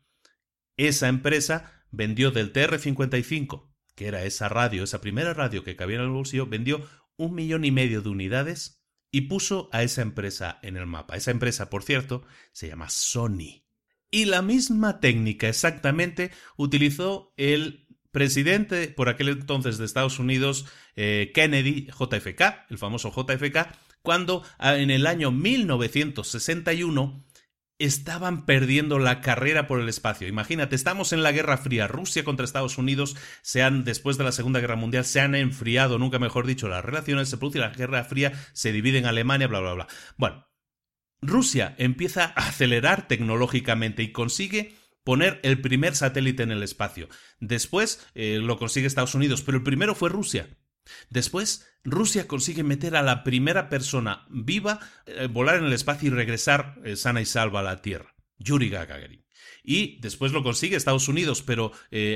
Esa empresa vendió del TR-55, que era esa radio, esa primera radio que cabía en el bolsillo, vendió un millón y medio de unidades y puso a esa empresa en el mapa. Esa empresa, por cierto, se llama Sony. Y la misma técnica exactamente utilizó el presidente por aquel entonces de Estados Unidos, eh, Kennedy, JFK, el famoso JFK, cuando ah, en el año 1961 estaban perdiendo la carrera por el espacio. Imagínate, estamos en la Guerra Fría, Rusia contra Estados Unidos, se han, después de la Segunda Guerra Mundial, se han enfriado, nunca mejor dicho, las relaciones, se produce la Guerra Fría, se divide en Alemania, bla, bla, bla. Bueno, Rusia empieza a acelerar tecnológicamente y consigue poner el primer satélite en el espacio. Después eh, lo consigue Estados Unidos, pero el primero fue Rusia. Después, Rusia consigue meter a la primera persona viva, eh, volar en el espacio y regresar eh, sana y salva a la Tierra. Yuri Gagarin. Y después lo consigue Estados Unidos, pero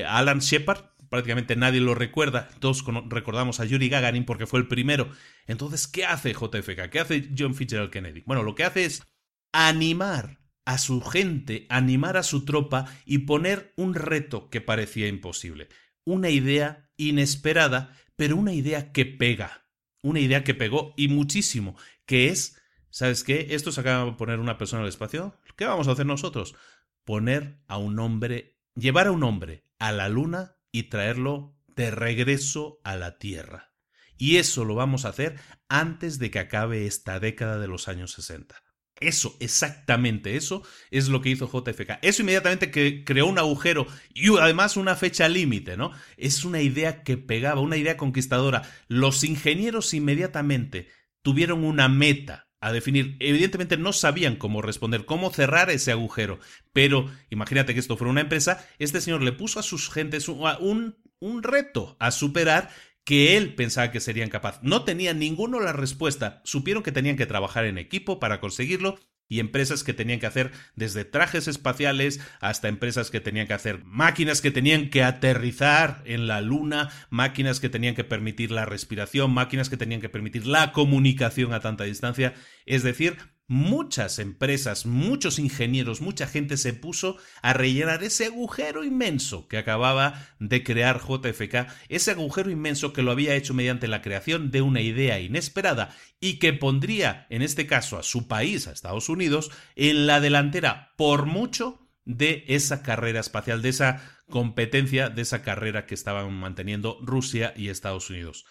Alan Shepard, prácticamente nadie lo recuerda, todos recordamos a Yuri Gagarin porque fue el primero. Entonces, ¿qué hace JFK? ¿Qué hace John Fitzgerald Kennedy? Bueno, lo que hace es animar a su gente, animar a su tropa y poner un reto que parecía imposible. Una idea inesperada, pero una idea que pega. Una idea que pegó y muchísimo, que es, ¿sabes qué? Esto se acaba de poner una persona al espacio. ¿Qué vamos a hacer nosotros? Poner a un hombre, llevar a un hombre a la luna y traerlo de regreso a la Tierra. Y eso lo vamos a hacer antes de que acabe esta década de los años 60. Eso, exactamente eso, es lo que hizo JFK. Eso inmediatamente que creó un agujero y además una fecha límite, ¿no? Es una idea que pegaba, una idea conquistadora. Los ingenieros inmediatamente tuvieron una meta a definir. Evidentemente no sabían cómo responder, cómo cerrar ese agujero. Pero imagínate que esto fuera una empresa, este señor le puso a sus gentes un, un reto a superar que él pensaba que serían capaces. No tenían ninguno la respuesta. Supieron que tenían que trabajar en equipo para conseguirlo y empresas que tenían que hacer desde trajes espaciales hasta empresas que tenían que hacer máquinas que tenían que aterrizar en la luna, máquinas que tenían que permitir la respiración, máquinas que tenían que permitir la comunicación a tanta distancia. Es decir, muchas empresas, muchos ingenieros, mucha gente se puso a rellenar ese agujero inmenso que acababa de crear JFK, ese agujero inmenso que lo había hecho mediante la creación de una idea inesperada y que pondría, en este caso, a su país, a Estados Unidos, en la delantera por mucho de esa carrera espacial, de esa competencia, de esa carrera que estaban manteniendo Rusia y Estados Unidos.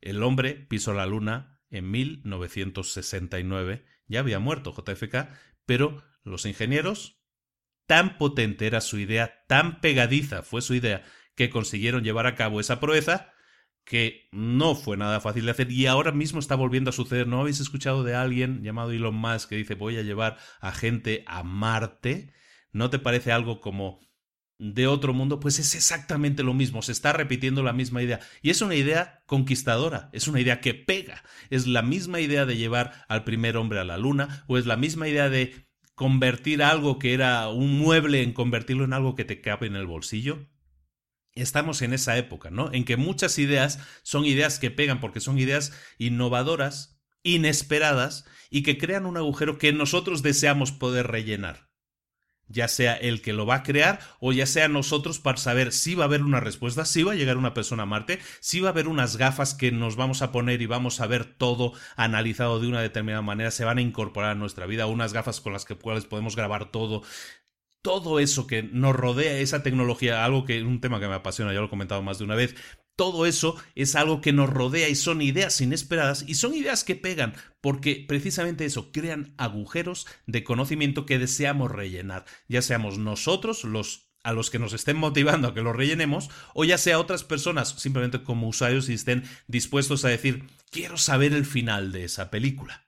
El hombre pisó la luna en 1969 ya había muerto JFK, pero los ingenieros, tan potente era su idea, tan pegadiza fue su idea, que consiguieron llevar a cabo esa proeza, que no fue nada fácil de hacer y ahora mismo está volviendo a suceder. ¿No habéis escuchado de alguien llamado Elon Musk que dice voy a llevar a gente a Marte? ¿No te parece algo como de otro mundo, pues es exactamente lo mismo, se está repitiendo la misma idea. Y es una idea conquistadora, es una idea que pega, es la misma idea de llevar al primer hombre a la luna, o es la misma idea de convertir algo que era un mueble en convertirlo en algo que te cabe en el bolsillo. Estamos en esa época, ¿no? En que muchas ideas son ideas que pegan porque son ideas innovadoras, inesperadas y que crean un agujero que nosotros deseamos poder rellenar ya sea el que lo va a crear o ya sea nosotros para saber si va a haber una respuesta, si va a llegar una persona a Marte, si va a haber unas gafas que nos vamos a poner y vamos a ver todo analizado de una determinada manera, se van a incorporar a nuestra vida, unas gafas con las que cuales podemos grabar todo. Todo eso que nos rodea, esa tecnología, algo que un tema que me apasiona, ya lo he comentado más de una vez, Todo eso es algo que nos rodea y son ideas inesperadas y son ideas que pegan porque precisamente eso crean agujeros de conocimiento que deseamos rellenar, ya seamos nosotros los a los que nos estén motivando a que lo rellenemos, o ya sea otras personas, simplemente como usuarios, y estén dispuestos a decir, quiero saber el final de esa película.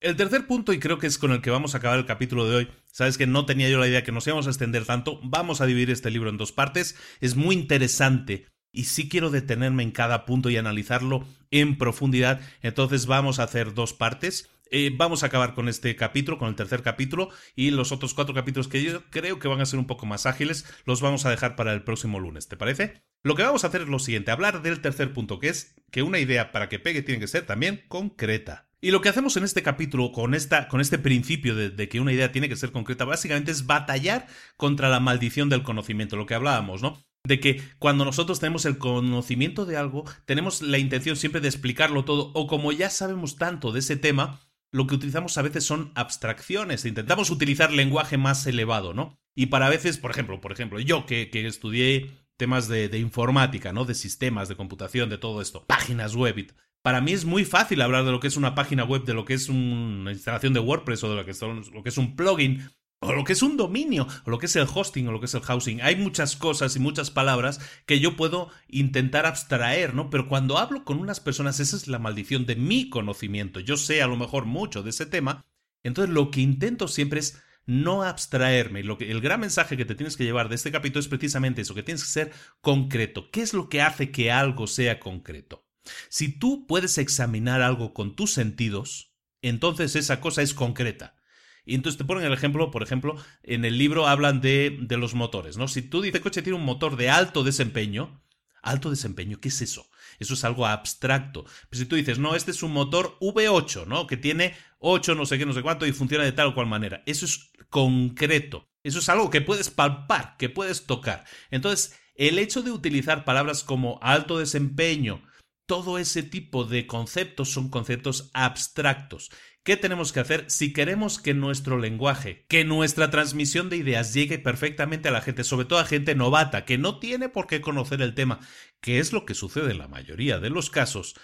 El tercer punto, y creo que es con el que vamos a acabar el capítulo de hoy, sabes que no tenía yo la idea que nos íbamos a extender tanto, vamos a dividir este libro en dos partes, es muy interesante y sí quiero detenerme en cada punto y analizarlo en profundidad, entonces vamos a hacer dos partes. Eh, vamos a acabar con este capítulo, con el tercer capítulo, y los otros cuatro capítulos que yo creo que van a ser un poco más ágiles, los vamos a dejar para el próximo lunes, ¿te parece? Lo que vamos a hacer es lo siguiente, hablar del tercer punto, que es que una idea para que pegue tiene que ser también concreta. Y lo que hacemos en este capítulo con, esta, con este principio de, de, que una idea tiene que ser concreta, básicamente es batallar contra la maldición del conocimiento, lo que hablábamos, ¿no? De que cuando nosotros tenemos el conocimiento de algo, tenemos la intención siempre de explicarlo todo, o como ya sabemos tanto de ese tema, lo que utilizamos a veces son abstracciones, intentamos utilizar lenguaje más elevado, ¿no? Y para veces, por ejemplo, por ejemplo, yo que, que estudié temas de, de, informática, ¿no? De sistemas, de computación, de todo esto, páginas web, para mí es muy fácil hablar de lo que es una página web, de lo que es una instalación de WordPress o de lo que, es, lo que es un plugin o lo que es un dominio, o lo que es el hosting, o lo que es el housing. Hay muchas cosas y muchas palabras que yo puedo intentar abstraer, ¿no? Pero cuando hablo con unas personas, esa es la maldición de mi conocimiento. Yo sé a lo mejor mucho de ese tema, entonces lo que intento siempre es no abstraerme. Lo que, el gran mensaje que te tienes que llevar de este capítulo es precisamente eso, que tienes que ser concreto. ¿Qué es lo que hace que algo sea concreto? Si tú puedes examinar algo con tus sentidos, entonces esa cosa es concreta. Y entonces te ponen el ejemplo, por ejemplo, en el libro hablan de, de los motores, ¿no? Si tú dices coche tiene un motor de alto desempeño, alto desempeño, ¿qué es eso? Eso es algo abstracto. Pero si tú dices, no, este es un motor V8, ¿no? Que tiene 8, no sé qué, no sé cuánto, y funciona de tal o cual manera. Eso es concreto. Eso es algo que puedes palpar, que puedes tocar. Entonces, el hecho de utilizar palabras como alto desempeño, todo ese tipo de conceptos son conceptos abstractos. ¿Qué tenemos que hacer si queremos que nuestro lenguaje, que nuestra transmisión de ideas llegue perfectamente a la gente, sobre todo a gente novata, que no tiene por qué conocer el tema, que es lo que sucede en la mayoría de los casos?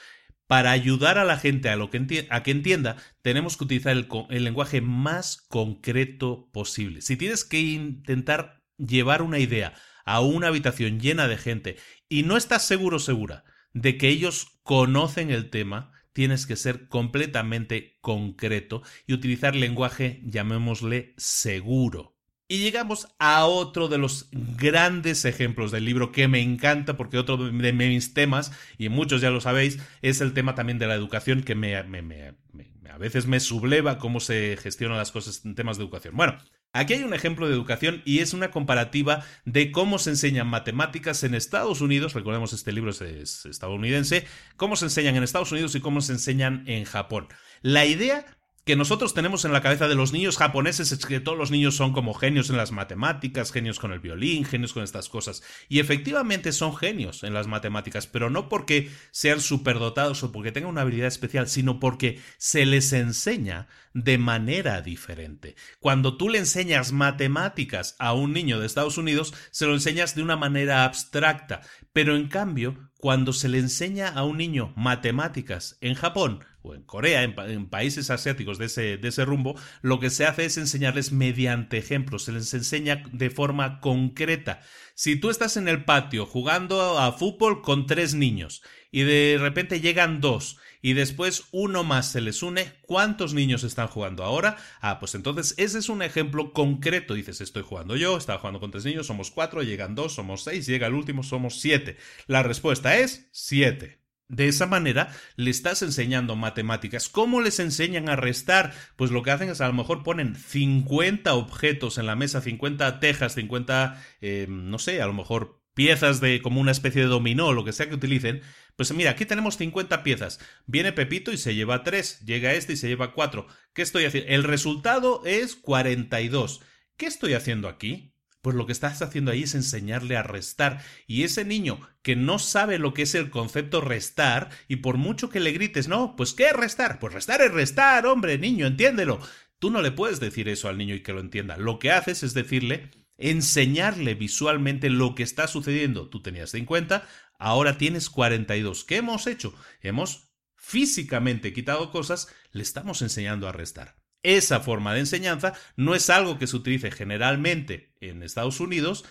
Para ayudar a la gente a, lo que, entienda, tenemos que utilizar el, el lenguaje más concreto posible. Si tienes que intentar llevar una idea a una habitación llena de gente y no estás seguro segura de que ellos conocen el tema, tienes que ser completamente concreto y utilizar lenguaje, llamémosle, seguro. Y llegamos a otro de los grandes ejemplos del libro que me encanta porque otro de mis temas, y muchos ya lo sabéis, es el tema también de la educación que me, a veces me subleva cómo se gestionan las cosas en temas de educación. Bueno, Aquí hay un ejemplo de educación y es una comparativa de cómo se enseñan matemáticas en Estados Unidos, recordemos este libro es estadounidense, cómo se enseñan en Estados Unidos y cómo se enseñan en Japón. La idea que nosotros tenemos en la cabeza de los niños japoneses es que todos los niños son como genios en las matemáticas, genios con el violín, genios con estas cosas. Y efectivamente son genios en las matemáticas, pero no porque sean superdotados o porque tengan una habilidad especial, sino porque se les enseña de manera diferente. Cuando tú le enseñas matemáticas a un niño de Estados Unidos, se lo enseñas de una manera abstracta, pero en cambio, cuando se le enseña a un niño matemáticas en Japón, o en Corea, en, países asiáticos de ese, de ese rumbo, lo que se hace es enseñarles mediante ejemplos, se les enseña de forma concreta. Si tú estás en el patio jugando a fútbol con tres niños y de repente llegan dos y después uno más se les une, ¿cuántos niños están jugando ahora? Ah, pues entonces ese es un ejemplo concreto. Dices, estoy jugando yo, estaba jugando con tres niños, somos cuatro, llegan dos, somos seis, llega el último, somos siete. La respuesta es siete. De esa manera le estás enseñando matemáticas. ¿Cómo les enseñan a restar? Pues lo que hacen es a lo mejor ponen 50 objetos en la mesa, 50 tejas, 50, eh, no sé, a lo mejor piezas de como una especie de dominó, lo que sea que utilicen. Pues mira, aquí tenemos 50 piezas. Viene Pepito y se lleva 3. Llega este y se lleva 4. ¿Qué estoy haciendo? El resultado es 42. ¿Qué estoy haciendo aquí? Pues lo que estás haciendo ahí es enseñarle a restar. Y ese niño que no sabe lo que es el concepto restar, y por mucho que le grites, no, pues ¿qué es restar? Pues restar es restar, hombre, niño, entiéndelo. Tú no le puedes decir eso al niño y que lo entienda. Lo que haces es decirle, enseñarle visualmente lo que está sucediendo. Tú tenías 50, ahora tienes 42. ¿Qué hemos hecho? Hemos físicamente quitado cosas, le estamos enseñando a restar. Esa forma de enseñanza no es algo que se utilice generalmente en Estados Unidos,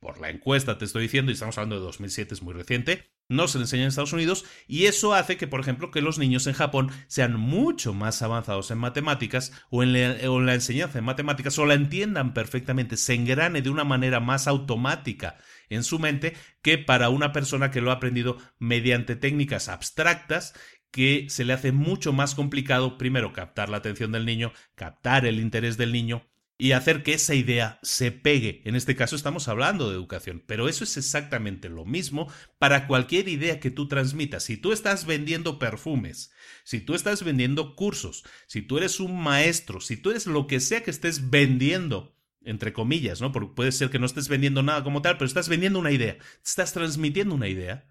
por la encuesta te estoy diciendo, y estamos hablando de 2007, es muy reciente, no se le enseña en Estados Unidos y eso hace que, por ejemplo, que los niños en Japón sean mucho más avanzados en matemáticas o en, la, enseñanza en matemáticas o la entiendan perfectamente, se engrane de una manera más automática en su mente que para una persona que lo ha aprendido mediante técnicas abstractas que se le hace mucho más complicado, primero, captar la atención del niño, captar el interés del niño y hacer que esa idea se pegue. En este caso estamos hablando de educación, pero eso es exactamente lo mismo para cualquier idea que tú transmitas. Si tú estás vendiendo perfumes, si tú estás vendiendo cursos, si tú eres un maestro, si tú eres lo que sea que estés vendiendo, entre comillas, ¿no? Porque puede ser que no estés vendiendo nada como tal, pero estás vendiendo una idea, estás transmitiendo una idea.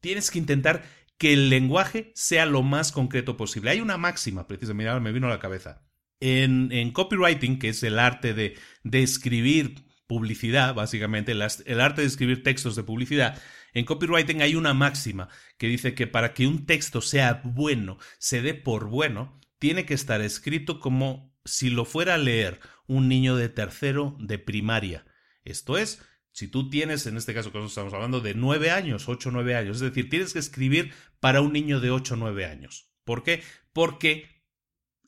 Tienes que intentar que el lenguaje sea lo más concreto posible. Hay una máxima, precisamente, me vino a la cabeza. En, en copywriting, que es el arte de, de escribir publicidad, básicamente, el arte de escribir textos de publicidad, en copywriting hay una máxima que dice que para que un texto sea bueno, se dé por bueno, tiene que estar escrito como si lo fuera a leer un niño de tercero de primaria. Esto es, si tú tienes, en este caso que estamos hablando de nueve años, ocho o nueve años, es decir, tienes que escribir para un niño de ocho o nueve años. ¿Por qué? Porque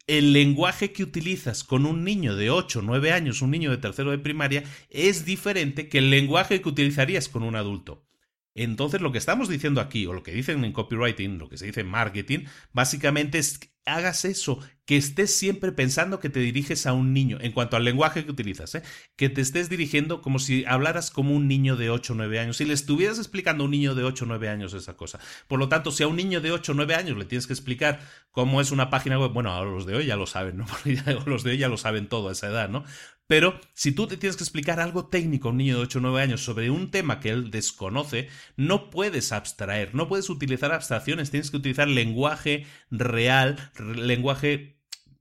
el lenguaje que utilizas con un niño de ocho o nueve años, un niño de tercero de primaria, es diferente que el lenguaje que utilizarías con un adulto. Entonces, lo que estamos diciendo aquí, o lo que dicen en copywriting, lo que se dice en marketing, básicamente es hagas eso, que estés siempre pensando que te diriges a un niño, en cuanto al lenguaje que utilizas, ¿eh? que te estés dirigiendo como si hablaras como un niño de 8 o 9 años, si le estuvieras explicando a un niño de 8 o 9 años esa cosa. Por lo tanto, si a un niño de 8 o 9 años le tienes que explicar cómo es una página web, bueno, ahora los de hoy ya lo saben, ¿no? los de hoy ya lo saben todo a esa edad, ¿no? Pero si tú te tienes que explicar algo técnico a un niño de 8 o 9 años sobre un tema que él desconoce, no puedes abstraer, no puedes utilizar abstracciones, tienes que utilizar lenguaje real, lenguaje,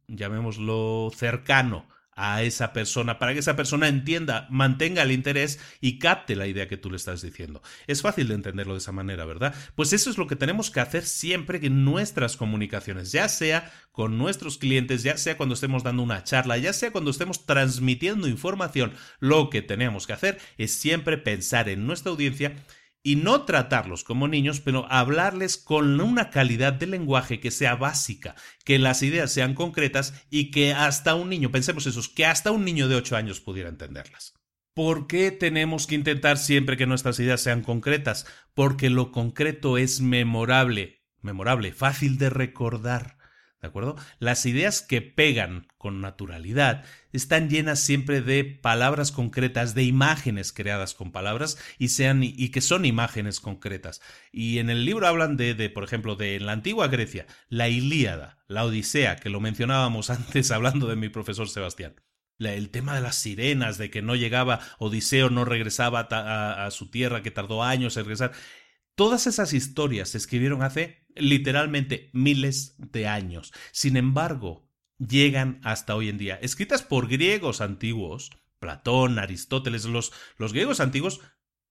llamémoslo cercano a esa persona para que esa persona entienda, mantenga el interés y capte la idea que tú le estás diciendo. Es fácil de entenderlo de esa manera, ¿verdad? Pues eso es lo que tenemos que hacer siempre en nuestras comunicaciones, ya sea con nuestros clientes, ya sea cuando estemos dando una charla, ya sea cuando estemos transmitiendo información, lo que tenemos que hacer es siempre pensar en nuestra audiencia y no tratarlos como niños, pero hablarles con una calidad de lenguaje que sea básica, que las ideas sean concretas y que hasta un niño, pensemos eso, que hasta un niño de 8 años pudiera entenderlas. ¿Por qué tenemos que intentar siempre que nuestras ideas sean concretas? Porque lo concreto es memorable, memorable, fácil de recordar. ¿De acuerdo? Las ideas que pegan con naturalidad están llenas siempre de palabras concretas, de imágenes creadas con palabras y, sean, y que son imágenes concretas. Y en el libro hablan de, de, por ejemplo, de la antigua Grecia, la Ilíada, la Odisea, que lo mencionábamos antes hablando de mi profesor Sebastián. el tema de las sirenas, de que no llegaba Odiseo, no regresaba a, a su tierra, que tardó años en regresar. Todas esas historias se escribieron hace literalmente miles de años. Sin embargo, llegan hasta hoy en día. Escritas por griegos antiguos, Platón, Aristóteles, los, griegos antiguos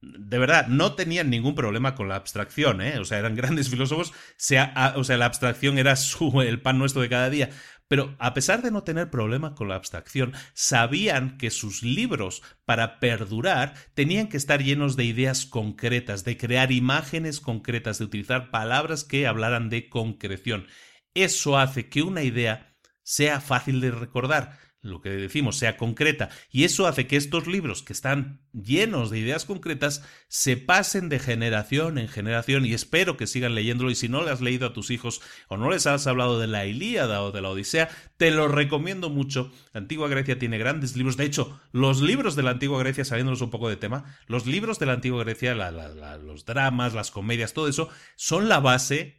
de verdad, no tenían ningún problema con la abstracción, ¿eh? O sea, eran grandes filósofos, o sea, la abstracción era su, el pan nuestro de cada día. Pero a pesar de no tener problema con la abstracción, sabían que sus libros, para perdurar, tenían que estar llenos de ideas concretas, de crear imágenes concretas, de utilizar palabras que hablaran de concreción. Eso hace que una idea sea fácil de recordar lo que decimos sea concreta. Y eso hace que estos libros que están llenos de ideas concretas se pasen de generación en generación. Y espero que sigan leyéndolo. Y si no le has leído a tus hijos o no les has hablado de la Ilíada o de la Odisea, te lo recomiendo mucho. La antigua Grecia tiene grandes libros, de hecho, los libros de la antigua Grecia, saliéndonos un poco de tema, los libros de la antigua Grecia, los dramas, las comedias, todo eso, son la base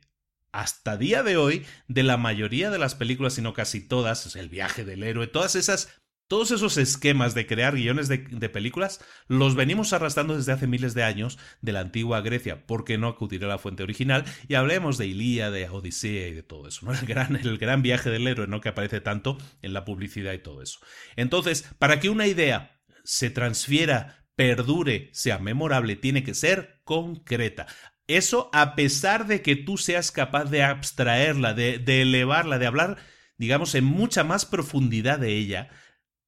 hasta día de hoy de la mayoría de las películas, si no casi todas, el viaje del héroe, todas esas, todos esos esquemas de crear guiones de, películas, los venimos arrastrando desde hace miles de años de la antigua Grecia. ¿Por qué no acudir a la fuente original? Y hablemos de Ilía, de Odisea y de todo eso, ¿no? El gran, el gran viaje del héroe, ¿no? Que aparece tanto en la publicidad y todo eso. Entonces, para que una idea se transfiera, perdure, sea memorable, tiene que ser concreta Eso a pesar de que tú seas capaz de abstraerla, de, elevarla, de hablar, digamos, en mucha más profundidad de ella,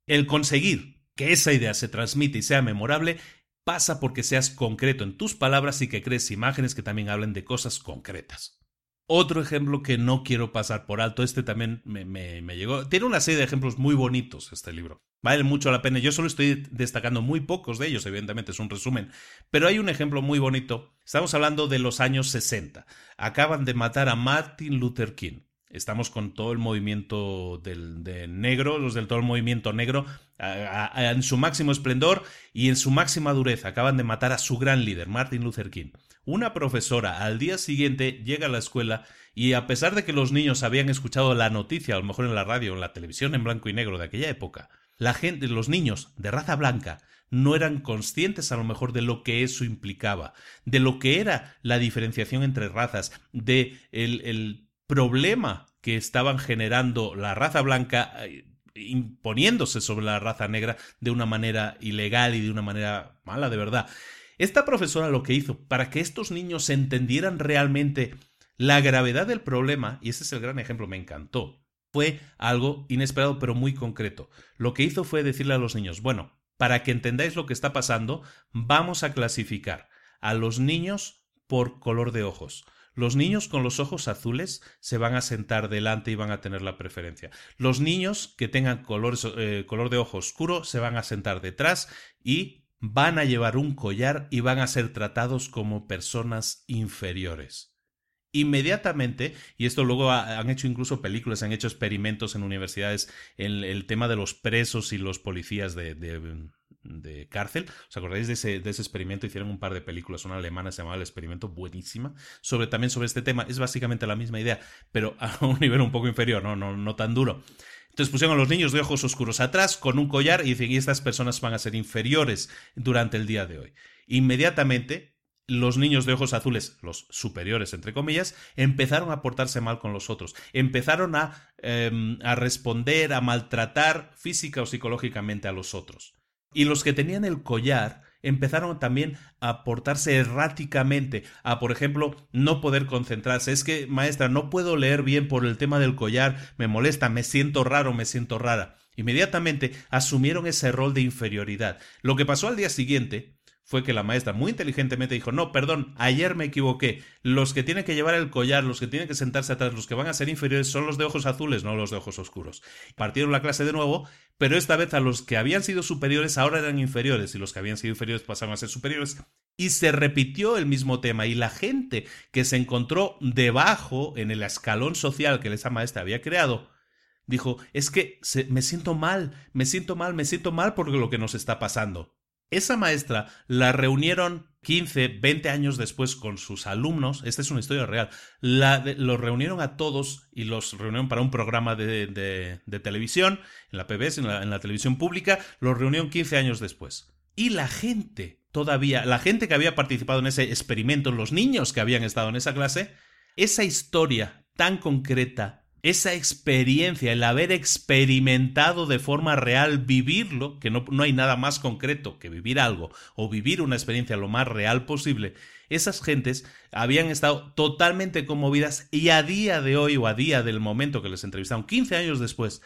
el conseguir que esa idea se transmite y sea memorable pasa porque seas concreto en tus palabras y que crees imágenes que también hablen de cosas concretas. Otro ejemplo que no quiero pasar por alto, este también me, me, llegó. Tiene una serie de ejemplos muy bonitos este libro. Vale mucho la pena. Yo solo estoy destacando muy pocos de ellos, evidentemente es un resumen. Pero hay un ejemplo muy bonito. Estamos hablando de los años 60. Acaban de matar a Martin Luther King. Estamos con todo el movimiento del, de negro, los del todo el movimiento negro, en su máximo esplendor y en su máxima dureza. Acaban de matar a su gran líder, Martin Luther King. Una profesora al día siguiente llega a la escuela y a pesar de que los niños habían escuchado la noticia, a lo mejor en la radio o en la televisión en blanco y negro de aquella época, la gente, los niños de raza blanca, no eran conscientes a lo mejor de lo que eso implicaba, de lo que era la diferenciación entre razas, de el problema que estaban generando la raza blanca eh, imponiéndose sobre la raza negra de una manera ilegal y de una manera mala de verdad. Esta profesora lo que hizo para que estos niños entendieran realmente la gravedad del problema, y ese es el gran ejemplo, me encantó, fue algo inesperado pero muy concreto. Lo que hizo fue decirle a los niños, bueno, para que entendáis lo que está pasando, vamos a clasificar a los niños por color de ojos. Los niños con los ojos azules se van a sentar delante y van a tener la preferencia. Los niños que tengan color, eh, color de ojo oscuro se van a sentar detrás y van a llevar un collar y van a ser tratados como personas inferiores. Inmediatamente, y esto luego han hecho incluso películas, han hecho experimentos en universidades en el tema de los presos y los policías de, cárcel. ¿Os acordáis de ese, de ese experimento? Hicieron un par de películas, una alemana se llamaba El experimento, buenísima, sobre, también sobre este tema. Es básicamente la misma idea, pero a un nivel un poco inferior, no, no, no tan duro. Entonces pusieron a los niños de ojos oscuros atrás con un collar y dicen, y estas personas van a ser inferiores durante el día de hoy. Inmediatamente, los niños de ojos azules, los superiores, entre comillas, empezaron a portarse mal con los otros, empezaron a, em, a responder, a maltratar física o psicológicamente a los otros. Y los que tenían el collar empezaron también a portarse erráticamente, a por ejemplo no poder concentrarse. Es que, maestra, no puedo leer bien por el tema del collar, me molesta, me siento raro, me siento rara. Inmediatamente asumieron ese rol de inferioridad. Lo que pasó al día siguiente fue que la maestra muy inteligentemente dijo, no, perdón, ayer me equivoqué. Los que tienen que llevar el collar, los que tienen que sentarse atrás, los que van a ser inferiores son los de ojos azules, no los de ojos oscuros. Partieron la clase de nuevo, pero esta vez a los que habían sido superiores ahora eran inferiores y los que habían sido inferiores pasaron a ser superiores. Y se repitió el mismo tema y la gente que se encontró debajo en el escalón social que esa maestra había creado, dijo, es que me siento mal, me siento mal, me siento mal por lo que nos está pasando. Esa maestra la reunieron 15, 20 años después con sus alumnos, esta es una historia real, la los reunieron a todos y los reunieron para un programa de, de, televisión, en la PBS, en la, en la televisión pública, los reunieron 15 años después. Y la gente, todavía, la gente que había participado en ese experimento, los niños que habían estado en esa clase, esa historia tan concreta esa experiencia, el haber experimentado de forma real vivirlo, que no, no, hay nada más concreto que vivir algo o vivir una experiencia lo más real posible, esas gentes habían estado totalmente conmovidas y a día de hoy o a día del momento que les entrevistaron, 15 años después,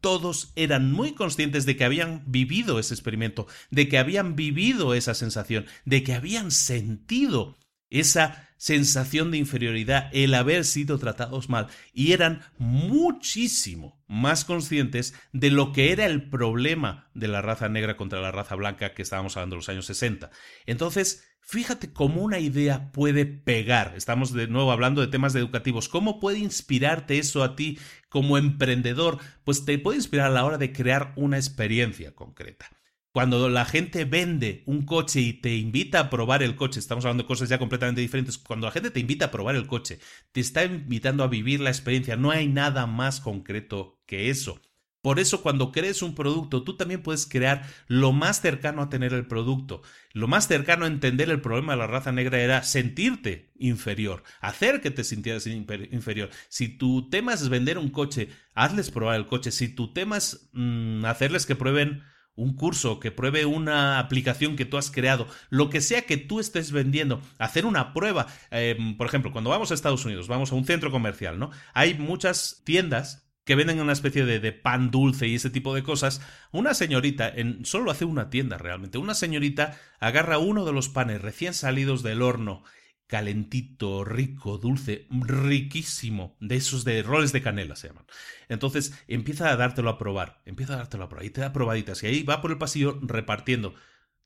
todos eran muy conscientes de que habían vivido ese experimento, de que habían vivido esa sensación, de que habían sentido esa sensación de inferioridad, el haber sido tratados mal, y eran muchísimo más conscientes de lo que era el problema de la raza negra contra la raza blanca que estábamos hablando en los años 60. Entonces, fíjate cómo una idea puede pegar. Estamos de nuevo hablando de temas educativos. ¿Cómo puede inspirarte eso a ti como emprendedor? Pues te puede inspirar a la hora de crear una experiencia concreta. Cuando la gente vende un coche y te invita a probar el coche, estamos hablando de cosas ya completamente diferentes, cuando la gente te invita a probar el coche, te está invitando a vivir la experiencia, no hay nada más concreto que eso. Por eso cuando crees un producto, tú también puedes crear lo más cercano a tener el producto. Lo más cercano a entender el problema de la raza negra era sentirte inferior, hacer que te sintieras inferior. Si tu tema es vender un coche, hazles probar el coche. Si tu tema es mm, hacerles que prueben un curso, que pruebe una aplicación que tú has creado, lo que sea que tú estés vendiendo, hacer una prueba. Em, por ejemplo, cuando vamos a Estados Unidos, vamos a un centro comercial, ¿no? Hay muchas tiendas que venden una especie de, de, pan dulce y ese tipo de cosas, una señorita, en, solo hace una tienda realmente, una señorita agarra uno de los panes recién salidos del horno, calentito, rico, dulce, riquísimo, de esos de roles de canela se llaman. Entonces empieza a dártelo a probar, empieza a dártelo a probar y te da probaditas y ahí va por el pasillo repartiendo.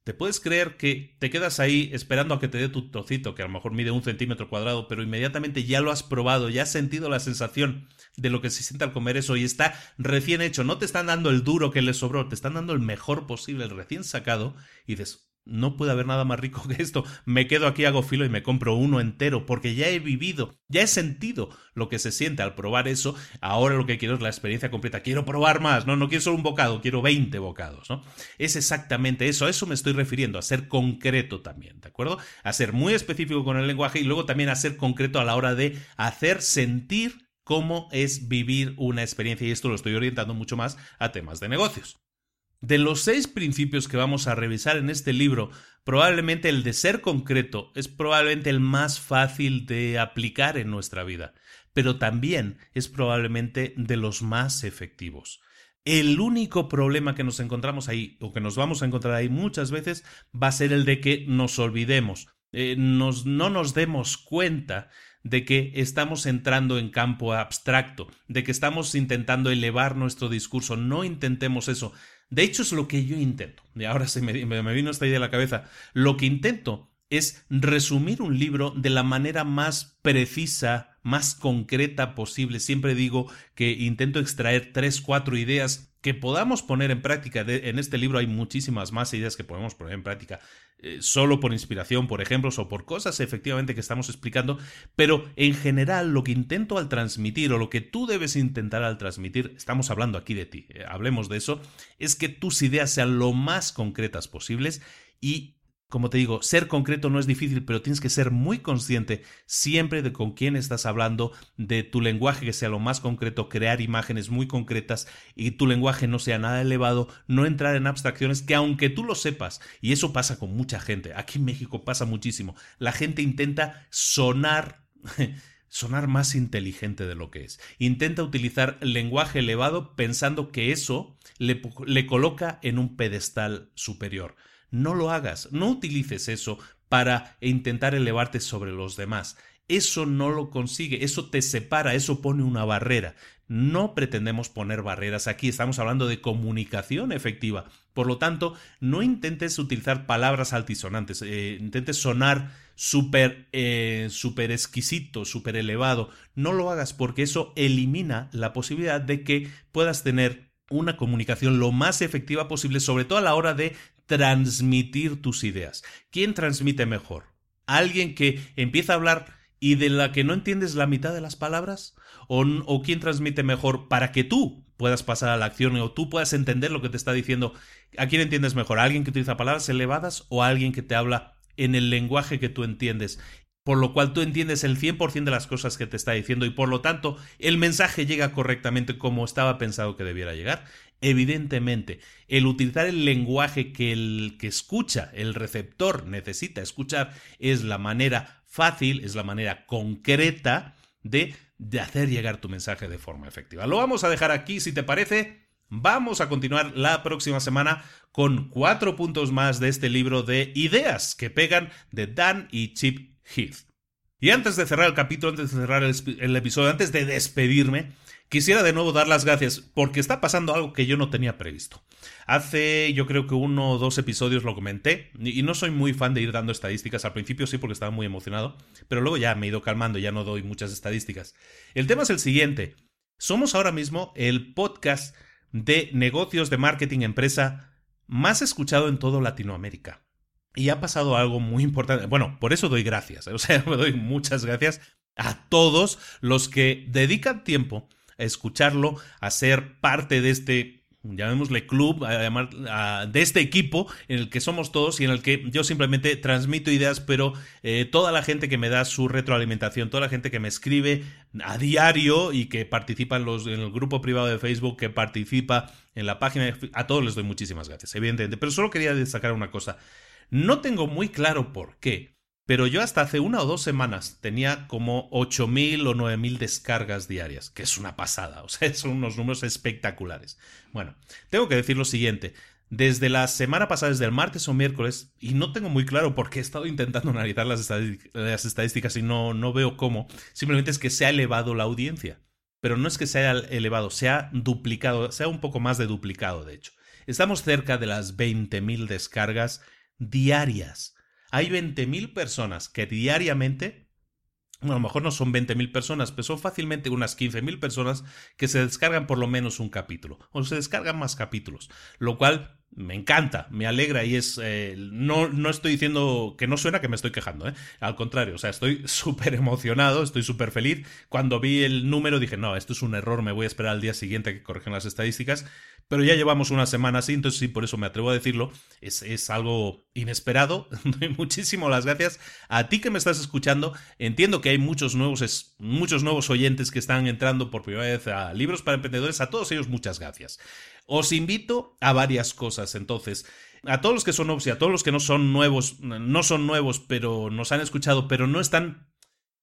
¿Te puedes creer que te quedas ahí esperando a que te dé tu trocito, que a lo mejor mide un centímetro cuadrado, pero inmediatamente ya lo has probado, ya has sentido la sensación de lo que se siente al comer eso y está recién hecho? No te están dando el duro que le sobró, te están dando el mejor posible, el recién sacado, y dices, no puede haber nada más rico que esto. Me quedo aquí, hago filo y me compro uno entero, porque ya he vivido, ya he sentido lo que se siente al probar eso. Ahora lo que quiero es la experiencia completa. Quiero probar más, no, no quiero solo un bocado, quiero 20 bocados, ¿no? Es exactamente eso, a eso me estoy refiriendo, a ser concreto también, ¿de acuerdo? A ser muy específico con el lenguaje y luego también a ser concreto a la hora de hacer sentir cómo es vivir una experiencia y esto lo estoy orientando mucho más a temas de negocios. De los seis principios que vamos a revisar en este libro, probablemente el de ser concreto es probablemente el más fácil de aplicar en nuestra vida, pero también es probablemente de los más efectivos. El único problema que nos encontramos ahí, o que nos vamos a encontrar ahí muchas veces, va a ser el de que nos olvidemos, eh, no nos demos cuenta de que estamos entrando en campo abstracto, de que estamos intentando elevar nuestro discurso. No intentemos eso. De hecho, es lo que yo intento. Y ahora se me, me vino esta idea a la cabeza. Lo que intento es resumir un libro de la manera más precisa, más concreta posible. Siempre digo que intento extraer tres, cuatro ideas que podamos poner en práctica. en este libro hay muchísimas más ideas que podemos poner en práctica, eh, solo por inspiración, por ejemplos o por cosas efectivamente que estamos explicando, pero en general lo que intento al transmitir o lo que tú debes intentar al transmitir, estamos hablando aquí de ti, eh, hablemos de eso, es que tus ideas sean lo más concretas posibles y como te digo, ser concreto no es difícil, pero tienes que ser muy consciente siempre de con quién estás hablando, de tu lenguaje que sea lo más concreto, crear imágenes muy concretas y tu lenguaje no sea nada elevado, no entrar en abstracciones que aunque tú lo sepas, y eso pasa con mucha gente, aquí en México pasa muchísimo, la gente intenta sonar sonar más inteligente de lo que es. Intenta utilizar lenguaje elevado pensando que eso le, le coloca en un pedestal superior. No lo hagas, no utilices eso para intentar elevarte sobre los demás. Eso no lo consigue, eso te separa, eso pone una barrera. No pretendemos poner barreras aquí, estamos hablando de comunicación efectiva. Por lo tanto, no intentes utilizar palabras altisonantes, eh, intentes sonar súper eh, super exquisito, súper elevado. No lo hagas porque eso elimina la posibilidad de que puedas tener una comunicación lo más efectiva posible, sobre todo a la hora de transmitir tus ideas. ¿Quién transmite mejor? ¿Alguien que empieza a hablar y de la que no entiendes la mitad de las palabras? ¿O, quién transmite mejor para que tú puedas pasar a la acción o tú puedas entender lo que te está diciendo? ¿A quién entiendes mejor? ¿A alguien que utiliza palabras elevadas o alguien que te habla en el lenguaje que tú entiendes? por lo cual tú entiendes el 100% de las cosas que te está diciendo y por lo tanto el mensaje llega correctamente como estaba pensado que debiera llegar. Evidentemente, el utilizar el lenguaje que el que escucha, el receptor necesita escuchar, es la manera fácil, es la manera concreta de, de hacer llegar tu mensaje de forma efectiva. Lo vamos a dejar aquí, si te parece. Vamos a continuar la próxima semana con cuatro puntos más de este libro de ideas que pegan de Dan y Chip Heath. Y antes de cerrar el capítulo, antes de cerrar el, el episodio, antes de despedirme, Quisiera de nuevo dar las gracias porque está pasando algo que yo no tenía previsto. Hace yo creo que uno o dos episodios lo comenté y no soy muy fan de ir dando estadísticas. Al principio sí porque estaba muy emocionado, pero luego ya me he ido calmando, ya no doy muchas estadísticas. El tema es el siguiente. Somos ahora mismo el podcast de negocios de marketing empresa más escuchado en todo Latinoamérica. Y ha pasado algo muy importante. Bueno, por eso doy gracias. O sea, me doy muchas gracias a todos los que dedican tiempo escucharlo, a ser parte de este llamémosle club, de este equipo en el que somos todos y en el que yo simplemente transmito ideas, pero eh, toda la gente que me da su retroalimentación, toda la gente que me escribe a diario y que participa en, los, en el grupo privado de Facebook, que participa en la página, a todos les doy muchísimas gracias, evidentemente. Pero solo quería destacar una cosa. No tengo muy claro por qué, pero yo hasta hace una o dos semanas tenía como 8.000 o 9.000 descargas diarias, que es una pasada, o sea, son unos números espectaculares. Bueno, tengo que decir lo siguiente. Desde la semana pasada, desde el martes o miércoles, y no tengo muy claro porque he estado intentando analizar las, estadísticas y no, no veo cómo, simplemente es que se ha elevado la audiencia. Pero no es que se haya elevado, se ha duplicado, sea un poco más de duplicado, de hecho. Estamos cerca de las 20.000 descargas diarias. Hay 20.000 personas que diariamente, bueno, a lo mejor no son 20.000 personas, pero son fácilmente unas 15.000 personas que se descargan por lo menos un capítulo, o se descargan más capítulos, lo cual me encanta, me alegra y es... Eh, no, no estoy diciendo que no suena que me estoy quejando, ¿eh? al contrario, o sea, estoy súper emocionado, estoy súper feliz. Cuando vi el número dije, no, esto es un error, me voy a esperar al día siguiente que corrijan las estadísticas, pero ya llevamos una semana así, entonces sí, por eso me atrevo a decirlo, es, es algo inesperado. Doy muchísimas gracias a ti que me estás escuchando. Entiendo que hay muchos nuevos, muchos nuevos oyentes que están entrando por primera vez a Libros para Emprendedores, a todos ellos muchas gracias. Os invito a varias cosas, entonces. A todos los que son nuevos y a todos los que no son nuevos, no son nuevos, pero nos han escuchado, pero no están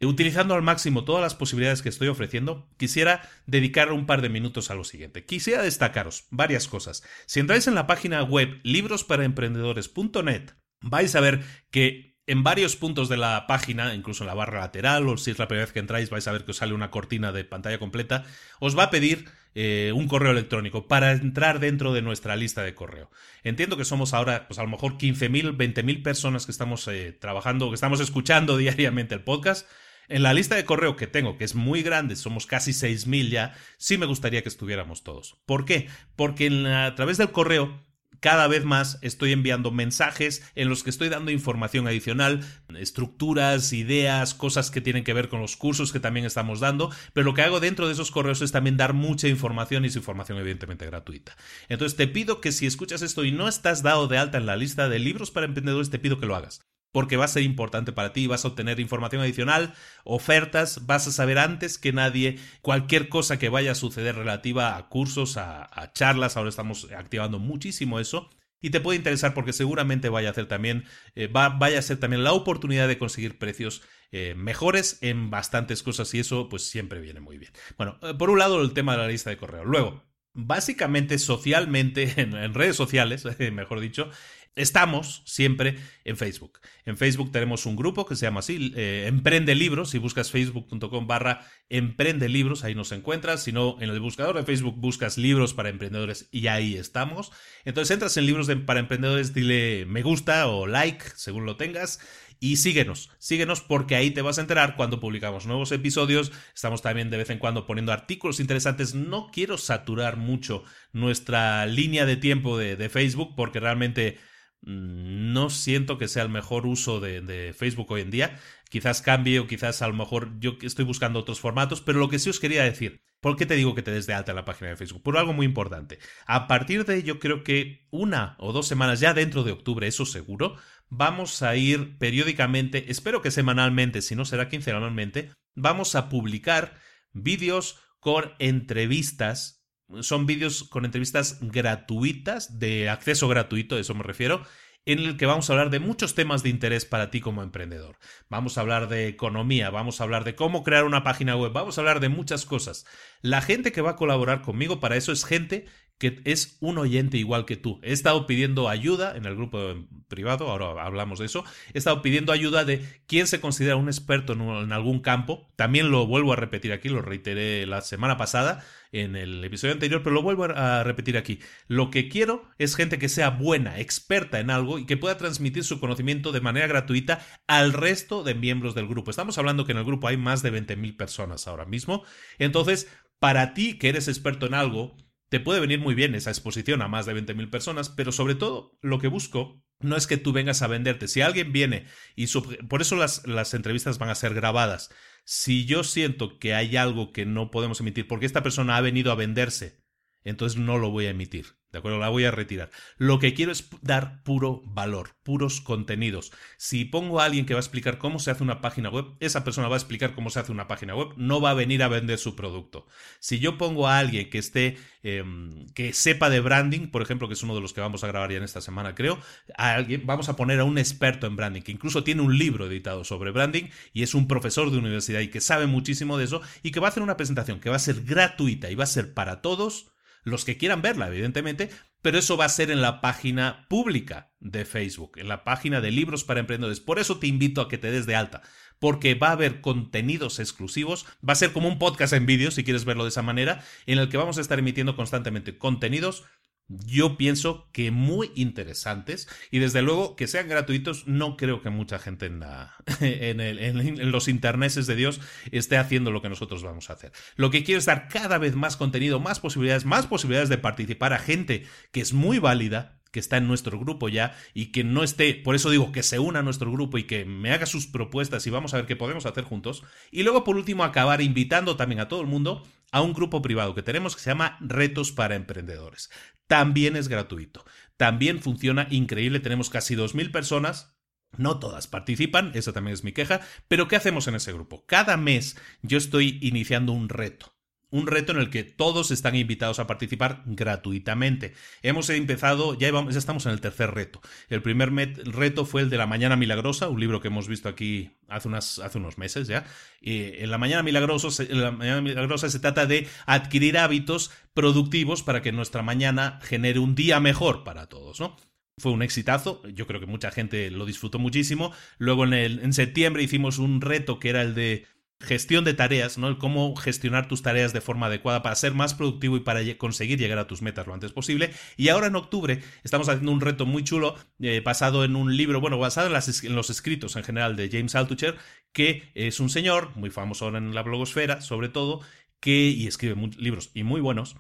utilizando al máximo todas las posibilidades que estoy ofreciendo, quisiera dedicar un par de minutos a lo siguiente. Quisiera destacaros varias cosas. Si entráis en la página web librosparaemprendedores.net, vais a ver que en varios puntos de la página, incluso en la barra lateral, o si es la primera vez que entráis, vais a ver que os sale una cortina de pantalla completa, os va a pedir eh, un correo electrónico para entrar dentro de nuestra lista de correo. Entiendo que somos ahora, pues a lo mejor 15.000, 20.000 personas que estamos eh, trabajando, que estamos escuchando diariamente el podcast. En la lista de correo que tengo, que es muy grande, somos casi 6.000 ya, sí me gustaría que estuviéramos todos. ¿Por qué? Porque a través del correo cada vez más estoy enviando mensajes en los que estoy dando información adicional, estructuras, ideas, cosas que tienen que ver con los cursos que también estamos dando, pero lo que hago dentro de esos correos es también dar mucha información y esa información evidentemente gratuita. Entonces te pido que si escuchas esto y no estás dado de alta en la lista de libros para emprendedores, te pido que lo hagas porque va a ser importante para ti, vas a obtener información adicional, ofertas, vas a saber antes que nadie cualquier cosa que vaya a suceder relativa a cursos, a, charlas, ahora estamos activando muchísimo eso. Y te puede interesar porque seguramente vaya a hacer también, eh, va, vaya a ser también la oportunidad de conseguir precios eh, mejores en bastantes cosas y eso pues siempre viene muy bien. Bueno, eh, por un lado el tema de la lista de correo. Luego, básicamente socialmente, en, redes sociales, mejor dicho, Estamos siempre en Facebook. En Facebook tenemos un grupo que se llama así, eh, Emprende Libros. Si buscas facebook.com barra Emprende Libros, ahí nos encuentras. Si no, en el buscador de Facebook buscas libros para emprendedores y ahí estamos. Entonces entras en libros para emprendedores, dile me gusta o like, según lo tengas. Y síguenos, síguenos porque ahí te vas a enterar cuando publicamos nuevos episodios. Estamos también de vez en cuando poniendo artículos interesantes. No quiero saturar mucho nuestra línea de tiempo de Facebook porque realmente no siento que sea el mejor uso de, Facebook hoy en día. Quizás cambie o quizás a lo mejor yo estoy buscando otros formatos, pero lo que sí os quería decir, ¿por qué te digo que te des de alta la página de Facebook? Por algo muy importante. A partir de yo creo que una o dos semanas ya dentro de octubre, eso seguro, vamos a ir periódicamente, espero que semanalmente, si no será quincenalmente, vamos a publicar vídeos con entrevistas son vídeos con entrevistas gratuitas, de acceso gratuito, eso me refiero, en el que vamos a hablar de muchos temas de interés para ti como emprendedor. Vamos a hablar de economía, vamos a hablar de cómo crear una página web, vamos a hablar de muchas cosas. La gente que va a colaborar conmigo para eso es gente que es un oyente igual que tú. He estado pidiendo ayuda en el grupo privado, ahora hablamos de eso, he estado pidiendo ayuda de quién se considera un experto en, algún campo. También lo vuelvo a repetir aquí, lo reiteré la semana pasada en el episodio anterior, pero lo vuelvo a repetir aquí. Lo que quiero es gente que sea buena, experta en algo y que pueda transmitir su conocimiento de manera gratuita al resto de miembros del grupo. Estamos hablando que en el grupo hay más de 20.000 personas ahora mismo. Entonces, para ti que eres experto en algo, te puede venir muy bien esa exposición a más de 20.000 personas, pero sobre todo lo que busco no es que tú vengas a venderte. Si alguien viene y por eso las, las, entrevistas van a ser grabadas. Si yo siento que hay algo que no podemos emitir porque esta persona ha venido a venderse entonces no lo voy a emitir. ¿De acuerdo? La voy a retirar. Lo que quiero es dar puro valor, puros contenidos. Si pongo a alguien que va a explicar cómo se hace una página web, esa persona va a explicar cómo se hace una página web, no va a venir a vender su producto. Si yo pongo a alguien que esté, em, que sepa de branding, por ejemplo, que es uno de los que vamos a grabar ya en esta semana, creo, a alguien, vamos a poner a un experto en branding, que incluso tiene un libro editado sobre branding y es un profesor de universidad y que sabe muchísimo de eso y que va a hacer una presentación que va a ser gratuita y va a ser para todos los que quieran verla, evidentemente, pero eso va a ser en la página pública de Facebook, en la página de libros para emprendedores. Por eso te invito a que te des de alta, porque va a haber contenidos exclusivos, va a ser como un podcast en vídeo, si quieres verlo de esa manera, en el que vamos a estar emitiendo constantemente contenidos yo pienso que muy interesantes y desde luego que sean gratuitos no creo que mucha gente en, la, en, los interneses de Dios esté haciendo lo que nosotros vamos a hacer. Lo que quiero es dar cada vez más contenido, más posibilidades, más posibilidades de participar a gente que es muy válida, que está en nuestro grupo ya y que no esté, por eso digo que se una a nuestro grupo y que me haga sus propuestas y vamos a ver qué podemos hacer juntos. Y luego por último acabar invitando también a todo el mundo a un grupo privado que tenemos que se llama Retos para Emprendedores. También es gratuito. También funciona increíble. Tenemos casi 2.000 personas no todas participan, esa también es mi queja, pero ¿qué hacemos en ese grupo? Cada mes yo estoy iniciando un reto un reto en el que todos están invitados a participar gratuitamente. Hemos empezado, ya, estamos en el tercer reto. El primer reto fue el de La Mañana Milagrosa, un libro que hemos visto aquí hace, hace unos meses ya. en, la Mañana Milagrosa, en La Mañana Milagrosa se trata de adquirir hábitos productivos para que nuestra mañana genere un día mejor para todos, ¿no? Fue un exitazo, yo creo que mucha gente lo disfrutó muchísimo. Luego en septiembre hicimos un reto que era el de gestión de tareas, ¿no? Cómo gestionar tus tareas de forma adecuada para ser más productivo y para conseguir llegar a tus metas lo antes posible. Y ahora en octubre estamos haciendo un reto muy chulo eh, basado en un libro, bueno, basado en, los escritos en general de James Altucher, que es un señor muy famoso en la blogosfera, sobre todo, que y escribe libros y muy buenos,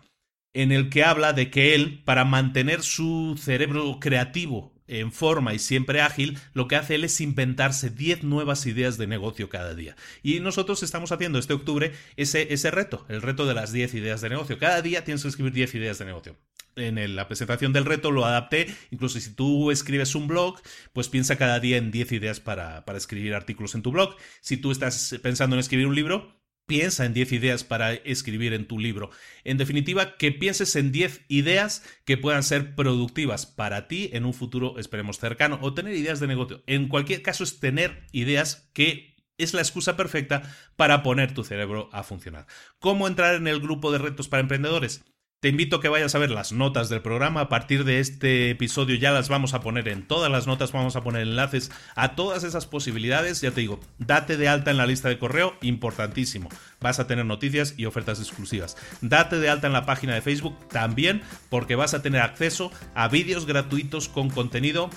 en el que habla de que él, para mantener su cerebro creativo en forma y siempre ágil, lo que hace él es inventarse 10 nuevas ideas de negocio cada día. Y nosotros estamos haciendo este octubre ese, ese reto, el reto de las 10 ideas de negocio. Cada día tienes que escribir 10 ideas de negocio. En la presentación del reto lo adapté, incluso si tú escribes un blog, pues piensa cada día en 10 ideas para, para escribir artículos en tu blog. Si tú estás pensando en escribir un libro, Piensa en 10 ideas para escribir en tu libro. En definitiva, que pienses en 10 ideas que puedan ser productivas para ti en un futuro, esperemos, cercano, o tener ideas de negocio. En cualquier caso, es tener ideas que es la excusa perfecta para poner tu cerebro a funcionar. ¿Cómo entrar en el grupo de retos para emprendedores? Te invito a que vayas a ver las notas del programa. A partir de este episodio ya las vamos a poner en todas las notas, vamos a poner enlaces a todas esas posibilidades. Ya te digo, date de alta en la lista de correo, importantísimo. Vas a tener noticias y ofertas exclusivas. Date de alta en la página de Facebook también porque vas a tener acceso a vídeos gratuitos con contenido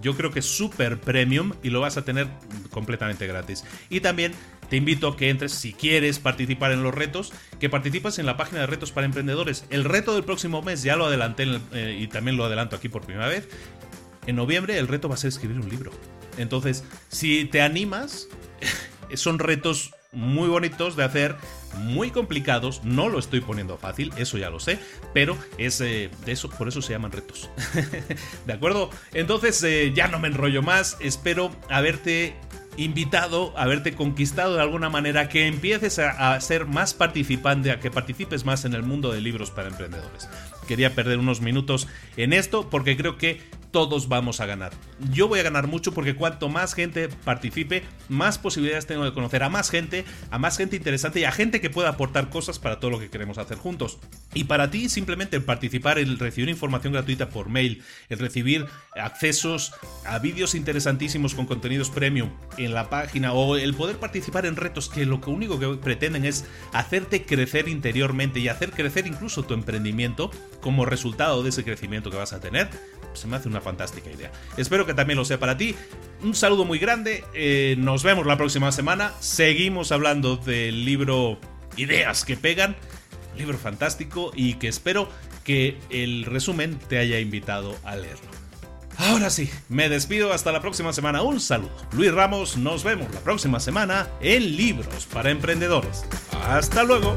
yo creo que es súper premium y lo vas a tener completamente gratis. Y también te invito a que entres, si quieres participar en los retos, que participes en la página de retos para emprendedores. El reto del próximo mes ya lo adelanté eh, y también lo adelanto aquí por primera vez. En noviembre el reto va a ser escribir un libro. Entonces, si te animas, son retos muy bonitos de hacer, muy complicados, no lo estoy poniendo fácil, eso ya lo sé, pero es eh, de eso, por eso se llaman retos. ¿De acuerdo? Entonces eh, ya no me enrollo más, espero haberte invitado, haberte conquistado de alguna manera, que empieces a, a ser más participante, a que participes más en el mundo de libros para emprendedores. Quería perder unos minutos en esto porque creo que todos vamos a ganar. Yo voy a ganar mucho porque cuanto más gente participe, más posibilidades tengo de conocer a más gente, a más gente interesante y a gente que pueda aportar cosas para todo lo que queremos hacer juntos. Y para ti simplemente el participar, el recibir información gratuita por mail, el recibir accesos a vídeos interesantísimos con contenidos premium en la página o el poder participar en retos que lo único que pretenden es hacerte crecer interiormente y hacer crecer incluso tu emprendimiento como resultado de ese crecimiento que vas a tener, se me hace una fantástica idea. Espero que también lo sea para ti. Un saludo muy grande. Eh, nos vemos la próxima semana. Seguimos hablando del libro Ideas que pegan. Libro fantástico y que espero que el resumen te haya invitado a leerlo. Ahora sí, me despido hasta la próxima semana. Un saludo. Luis Ramos, nos vemos la próxima semana en Libros para Emprendedores. Hasta luego.